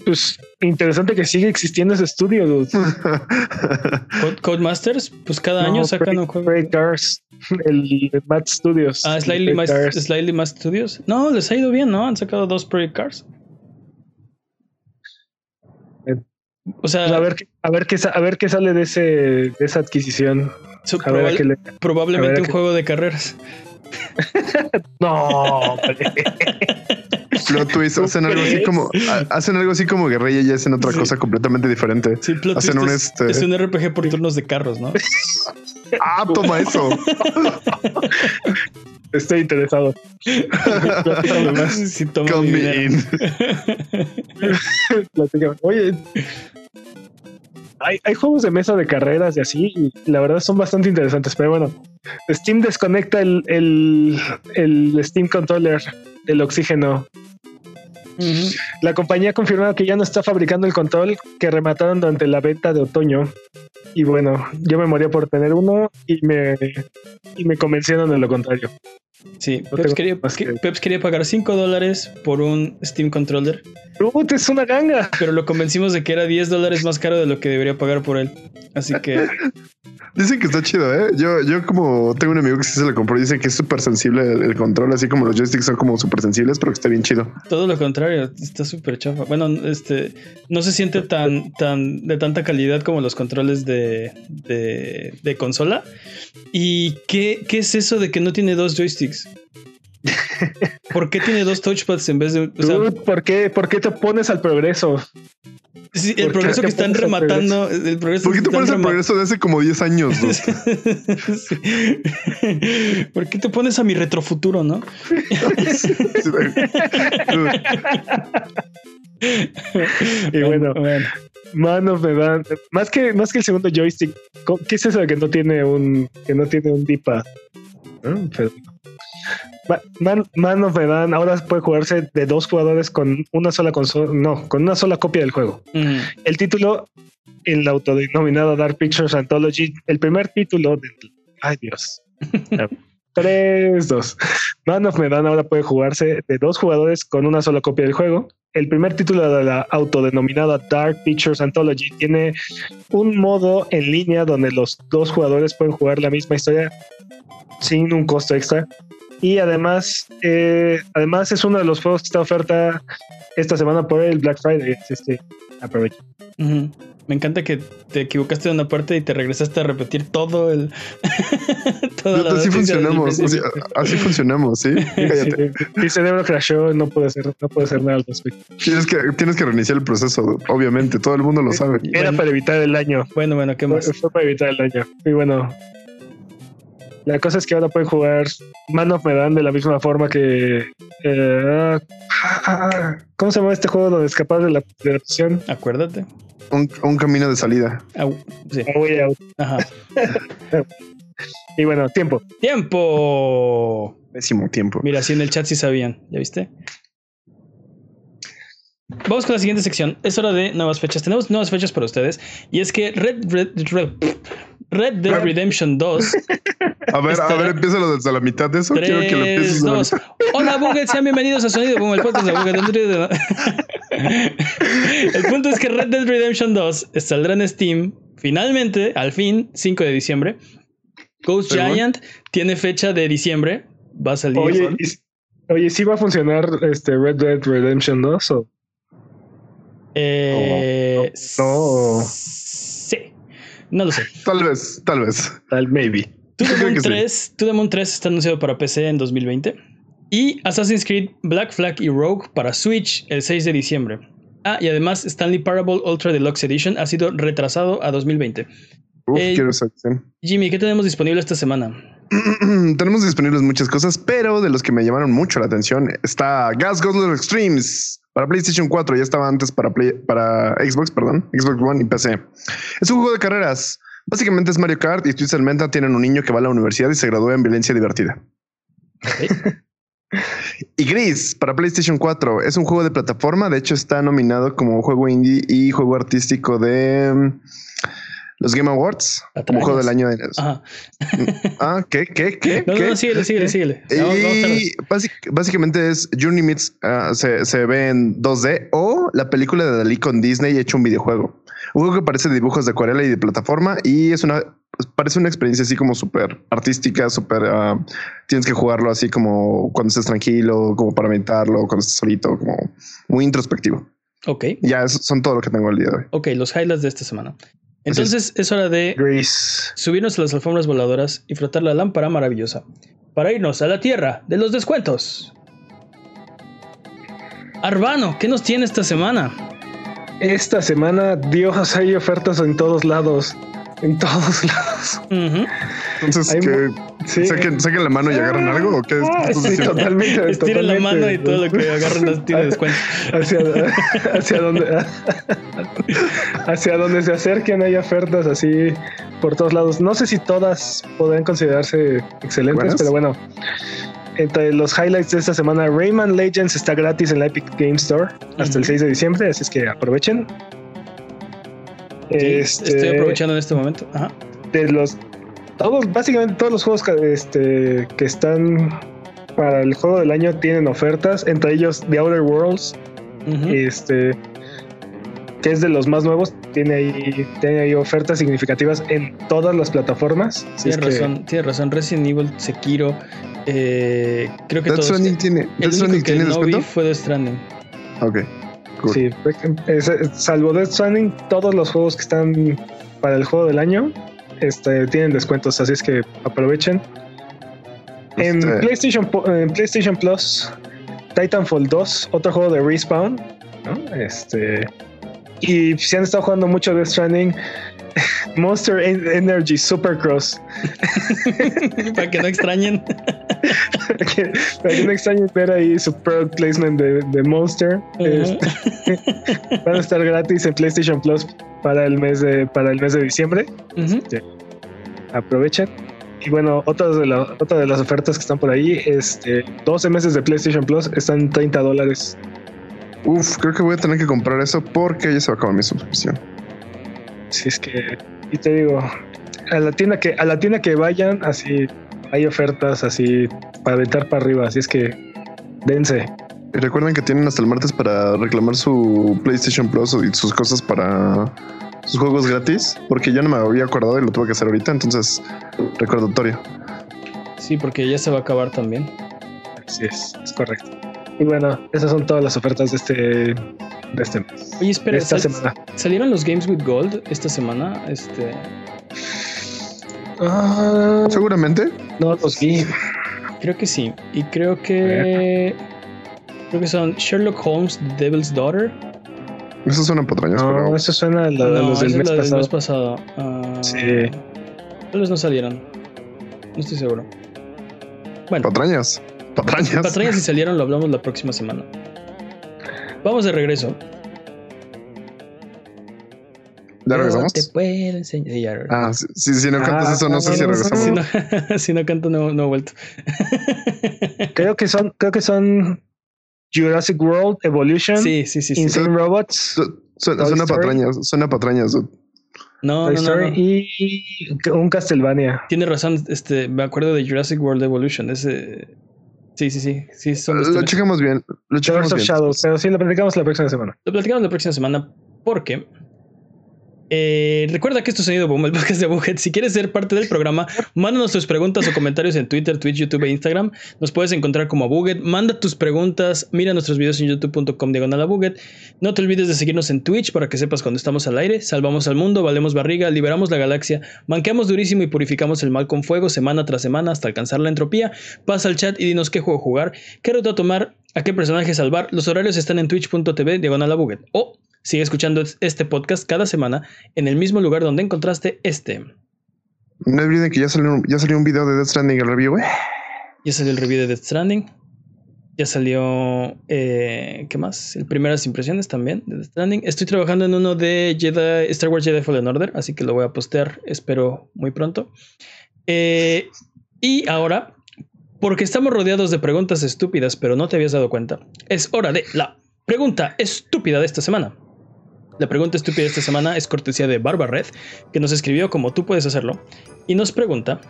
Pues interesante que sigue existiendo ese estudio, Codemasters, pues cada año sacan un juego. Cars, el Mad Studios. Ah, Slightly Mad, Slightly Mad Studios. No, les ha ido bien, ¿no? Han sacado dos Break Cars. O sea, pues a ver, a ver qué a ver qué sale de ese de esa adquisición. probablemente un juego de carreras. no. plot twist, hacen algo así como hacen algo así como guerrilla y hacen otra cosa completamente diferente. Sí, plot hacen un es, este... es un RPG por turnos de carros, ¿no? ah, toma eso. Estoy interesado. sí, toma in. Oye, hay, hay, juegos de mesa de carreras y así, y la verdad son bastante interesantes, pero bueno, Steam desconecta el, el, el Steam Controller del oxígeno. La compañía confirmó que ya no está fabricando el control que remataron durante la venta de otoño. Y bueno, yo me moría por tener uno y me, y me convencieron de lo contrario. Sí, Peps, quería, pagar 5 dólares por un Steam Controller. es una ganga! Pero lo convencimos de que era 10 dólares más caro de lo que debería pagar por él. Así que. Dicen que está chido, ¿eh? Yo, yo como tengo un amigo que sí se lo compró, dice que es súper sensible el, control, así como los joysticks son como súper sensibles, pero que está bien chido. Todo lo contrario, está súper chafa. Bueno, este, no se siente tan, tan de tanta calidad como los controles de, de, de consola. ¿Y qué, qué es eso de que no tiene dos joysticks? ¿Por qué tiene dos touchpads en vez de.? ¿por, qué, ¿Por qué te pones al progreso? El progreso que están rematando. El progreso ¿Por qué te pones al progreso de hace como 10 años? ¿Por qué te pones a mi retrofuturo, no? y bueno, manos me dan más que más que el segundo joystick. ¿Qué es eso de que no tiene un que no tiene un dipa? Man, Man of Medan ahora puede jugarse de dos jugadores con una sola consola, no, con una sola copia del juego. El título, en la autodenominada Dark Pictures Anthology, el primer título del. Ay, Dios. 3, 2. Man of Medan ahora puede jugarse de dos jugadores con una sola copia del juego. El primer título de la autodenominada Dark Pictures Anthology tiene un modo en línea donde los dos jugadores pueden jugar la misma historia sin un costo extra. Y además, eh, además es uno de los juegos que está oferta esta semana por el Black Friday. Este, aprovecha. Me encanta que te equivocaste de una parte y te regresaste a repetir todo el. así funcionamos. así funcionamos, ¿sí? Mi cerebro crashó, no puede ser, no puede ser nada al respecto. Tienes que, tienes que reiniciar el proceso, obviamente. Todo el mundo lo sabe. Era para evitar el daño. Bueno, bueno, ¿qué más? Fue para evitar el daño. Y bueno, la cosa es que ahora pueden jugar Man of Medan de la misma forma que. Eh, ¿Cómo se llama este juego donde escapar de la, de prisión? Acuérdate. Un, camino de salida. sí. Ajá. y bueno, tiempo. ¡Tiempo! Pésimo tiempo. Mira, si en el chat sí sabían. ¿Ya viste? Vamos con la siguiente sección. Es hora de nuevas fechas. Tenemos nuevas fechas para ustedes. Y es que Red, Red, Red, Dead Redemption 2. A ver, a ver, empieza desde la mitad de eso. Quiero que lo empieces. 2. Hola, Buget, sean bienvenidos a Sonido como el podcast de Buget. El punto es que Red Dead Redemption 2 saldrá en Steam finalmente, al fin, 5 de diciembre. Ghost Giant tiene fecha de diciembre. Va a salir. Oye, ¿sí va a funcionar este Red Dead Redemption 2 o? Eh, Eh, no. Sí. No lo sé. Tal vez, tal vez. Tal maybe. To the, Moon 3, To the Moon 3 está anunciado para PC en 2020. Y Assassin's Creed Black Flag y Rogue para Switch el 6 de diciembre. Ah, y además Stanley Parable Ultra Deluxe Edition ha sido retrasado a 2020. Uf, eh, quiero esa Jimmy, ¿qué tenemos disponible esta semana? tenemos disponibles muchas cosas, pero de los que me llamaron mucho la atención está Gas Guzzler Extremes para PlayStation 4. Ya estaba antes para, para Xbox, perdón, Xbox One y PC. Es un juego de carreras. Básicamente es Mario Kart y Twisted Menta tienen un niño que va a la universidad y se gradúa en violencia divertida. y Gris para PlayStation 4 es un juego de plataforma. De hecho, está nominado como juego indie y juego artístico de los Game Awards como juego del año de Ajá. Ah, ¿qué? ¿Qué? ¿Qué? No, no, síguele, síguele, síguele. Y básicamente es Journey Meets uh, se, se, ve en 2D o la película de Dalí con Disney hecho un videojuego. Un juego que parece de dibujos de acuarela y de plataforma y es una parece una experiencia así como súper artística, súper uh, tienes que jugarlo así como cuando estés tranquilo, como para meditarlo, cuando estés solito, como muy introspectivo. Ok. Ya son todo lo que tengo el día de hoy. Ok, los highlights de esta semana. Entonces es hora de subirnos a las alfombras voladoras y frotar la lámpara maravillosa para irnos a la tierra de los descuentos. Arbano, ¿qué nos tiene esta semana? Esta semana, Dios, hay ofertas en todos lados en todos lados. Entonces, que saquen, la mano y agarran algo o qué? sí, totalmente. Estiren la mano y todo lo que agarren tiene descuento. Hacia, hacia donde hacia donde se acerquen hay ofertas así por todos lados. No sé si todas podrían considerarse excelentes, pero bueno. Entre los highlights de esta semana, Rayman Legends está gratis en la Epic Game Store hasta el 6 de diciembre, así es que aprovechen. Este, estoy aprovechando en este momento. De los todos, básicamente todos los juegos que, este, que están para el juego del año tienen ofertas, entre ellos The Outer Worlds, este, que es de los más nuevos, tiene ahí, tiene ahí ofertas significativas en todas las plataformas. Tienes razón, tiene razón. Resident Evil, Sekiro, eh, creo que Death todos. tiene, el único que no vi fue The Stranding. Ok. Sí, salvo Death Stranding, todos los juegos que están para el juego del año este, tienen descuentos, así es que aprovechen. En, este- PlayStation, en PlayStation Plus, Titanfall 2, otro juego de Respawn, Este, y si han estado jugando mucho Death Stranding, Monster Energy Supercross. para que no extrañen. para, que, no extrañen ver ahí su product placement de, Monster. Este, van a estar gratis en PlayStation Plus para el mes de, para el mes de diciembre. Este, aprovechen. Y bueno, otra de, la, otra de las ofertas que están por ahí, este, 12 meses de PlayStation Plus están 30 dólares. Uf, creo que voy a tener que comprar eso porque ya se va a acabar mi suscripción. Si es que, y te digo, a la tienda que, a la tienda que vayan, así hay ofertas así para aventar para arriba, así es que dense. Y recuerden que tienen hasta el martes para reclamar su PlayStation Plus y sus cosas para sus juegos gratis, porque yo no me había acordado y lo tuve que hacer ahorita, entonces recordatorio. Sí, porque ya se va a acabar también. Así es, es correcto. Y bueno, esas son todas las ofertas de este, de este mes. Oye, espera, esta semana. ¿salieron los Games with Gold esta semana? Este. Ah, Seguramente. No los vi. Creo que sí. Y creo que. Creo que son Sherlock Holmes, The Devil's Daughter. Eso suena patrañas, no, pero. Eso suena a la de los del, mes, pasado. mes pasado. Uh, sí. Tal vez no salieron. No estoy seguro. Bueno. Patrañas. Patrañas. Patrañas si salieron lo hablamos la próxima semana. Vamos de regreso. ¿Ya regresamos? te puedo enseñar. Ah, si, si, no cantas ah, eso, no sé si regresamos. Si no, si no canto, no, no he vuelto. creo que son, creo que son Jurassic World Evolution. Sí, sí, sí. Insane sí. Robots. Suena, suena patrañas, suena patrañas. No, no, no, Y un Castlevania. Tiene razón, este, me acuerdo de Jurassic World Evolution. Ese Sí, sí, sí. sí son lo checamos bien. Lo checamos bien. Shadows, pero sí lo platicamos la próxima semana. Lo platicamos la próxima semana porque Eh, recuerda que esto es Sonido Boom, el podcast de Buget. Si quieres ser parte del programa, mándanos tus preguntas o comentarios en Twitter, Twitch, YouTube e Instagram. Nos puedes encontrar como Buget. Manda tus preguntas, mira nuestros videos en youtube.com diagonal Buget. No te olvides de seguirnos en Twitch para que sepas cuando estamos al aire. Salvamos al mundo, valemos barriga, liberamos la galaxia, manqueamos durísimo y purificamos el mal con fuego semana tras semana hasta alcanzar la entropía. Pasa al chat y dinos qué juego jugar, qué ruta tomar, a qué personaje salvar. Los horarios están en twitch.tv diagonal Buget. O Sigue escuchando este podcast cada semana en el mismo lugar donde encontraste este. No olviden que ya salió, ya salió un video de Death Stranding el review, ¿eh? Ya salió el review de Death Stranding. Ya salió. Eh, ¿Qué más? El primeras impresiones también de Death Stranding. Estoy trabajando en uno de Jedi, Star Wars Jedi Fallen Order, así que lo voy a postear, espero muy pronto. Eh, y ahora, porque estamos rodeados de preguntas estúpidas, pero no te habías dado cuenta, es hora de la pregunta estúpida de esta semana. La pregunta estúpida de esta semana es cortesía de Barba Red, que nos escribió como tú puedes hacerlo, y nos pregunta,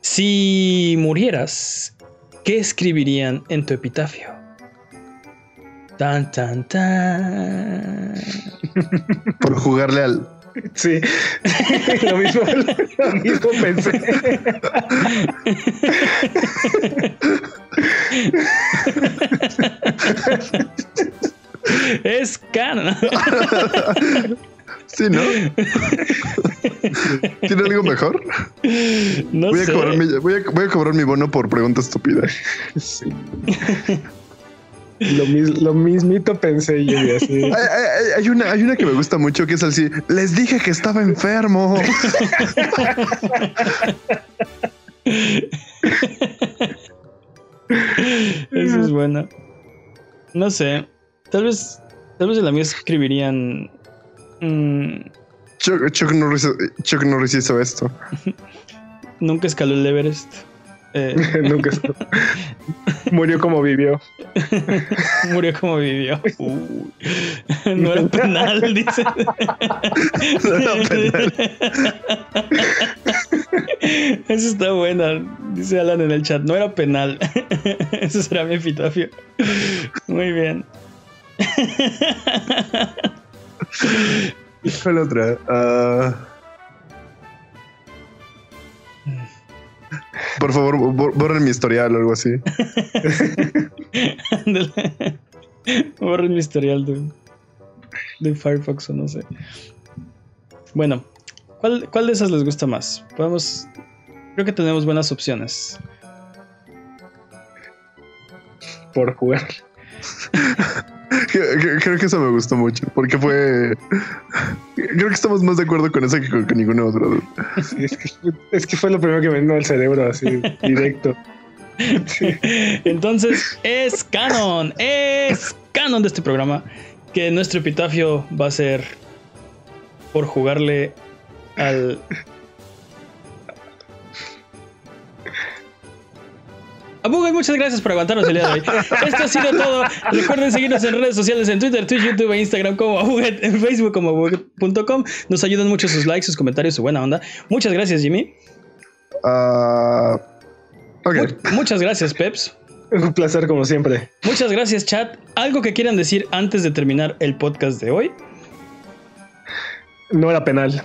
si murieras, ¿qué escribirían en tu epitafio? Tan, tan, tan. Por jugarle al... Sí, lo mismo, lo mismo pensé. es canon. Sí, ¿no? ¿Tiene algo mejor? No voy, sé. A cobrar mi, voy, a, voy a cobrar mi bono por pregunta estúpida. Sí. Lo, mis, lo, mismito pensé yo. Y así. Hay, hay, hay, una, hay una que me gusta mucho que es así. Les dije que estaba enfermo. Eso es bueno. No sé. Tal vez, tal vez en la mía escribirían. Mmm, Chuck, Chuck, Norris, Chuck Norris hizo esto. Nunca escaló el Everest. Eh. Nunca. Murió como vivió. Murió como vivió. Uy. No era penal, dice. No era penal. Eso está buena, dice Alan en el chat. No era penal. Eso será mi epitafio. Muy bien. ¿Cuál otra? Uh... Por favor, borren mi historial o algo así. borren mi historial de, de, Firefox o no sé. Bueno, ¿cuál, ¿cuál de esas les gusta más? Podemos. Creo que tenemos buenas opciones. Por jugar. Creo que eso me gustó mucho, porque fue... Creo que estamos más de acuerdo con esa que con, con ninguna otra. Sí, es, que, es, que, fue lo primero que me vino al cerebro, así, directo. Sí. Entonces, es canon, es canon de este programa, que nuestro epitafio va a ser por jugarle al... Abuget, muchas gracias por aguantarnos el día de hoy. Esto ha sido todo. Recuerden seguirnos en redes sociales, en Twitter, Twitch, YouTube e Instagram como Abuget, en Facebook como abuget.com. Nos ayudan mucho sus likes, sus comentarios, su buena onda. Muchas gracias, Jimmy. Uh, okay. Muchas gracias, Peps. Un placer como siempre. Muchas gracias, chat. ¿Algo que quieran decir antes de terminar el podcast de hoy? No era penal.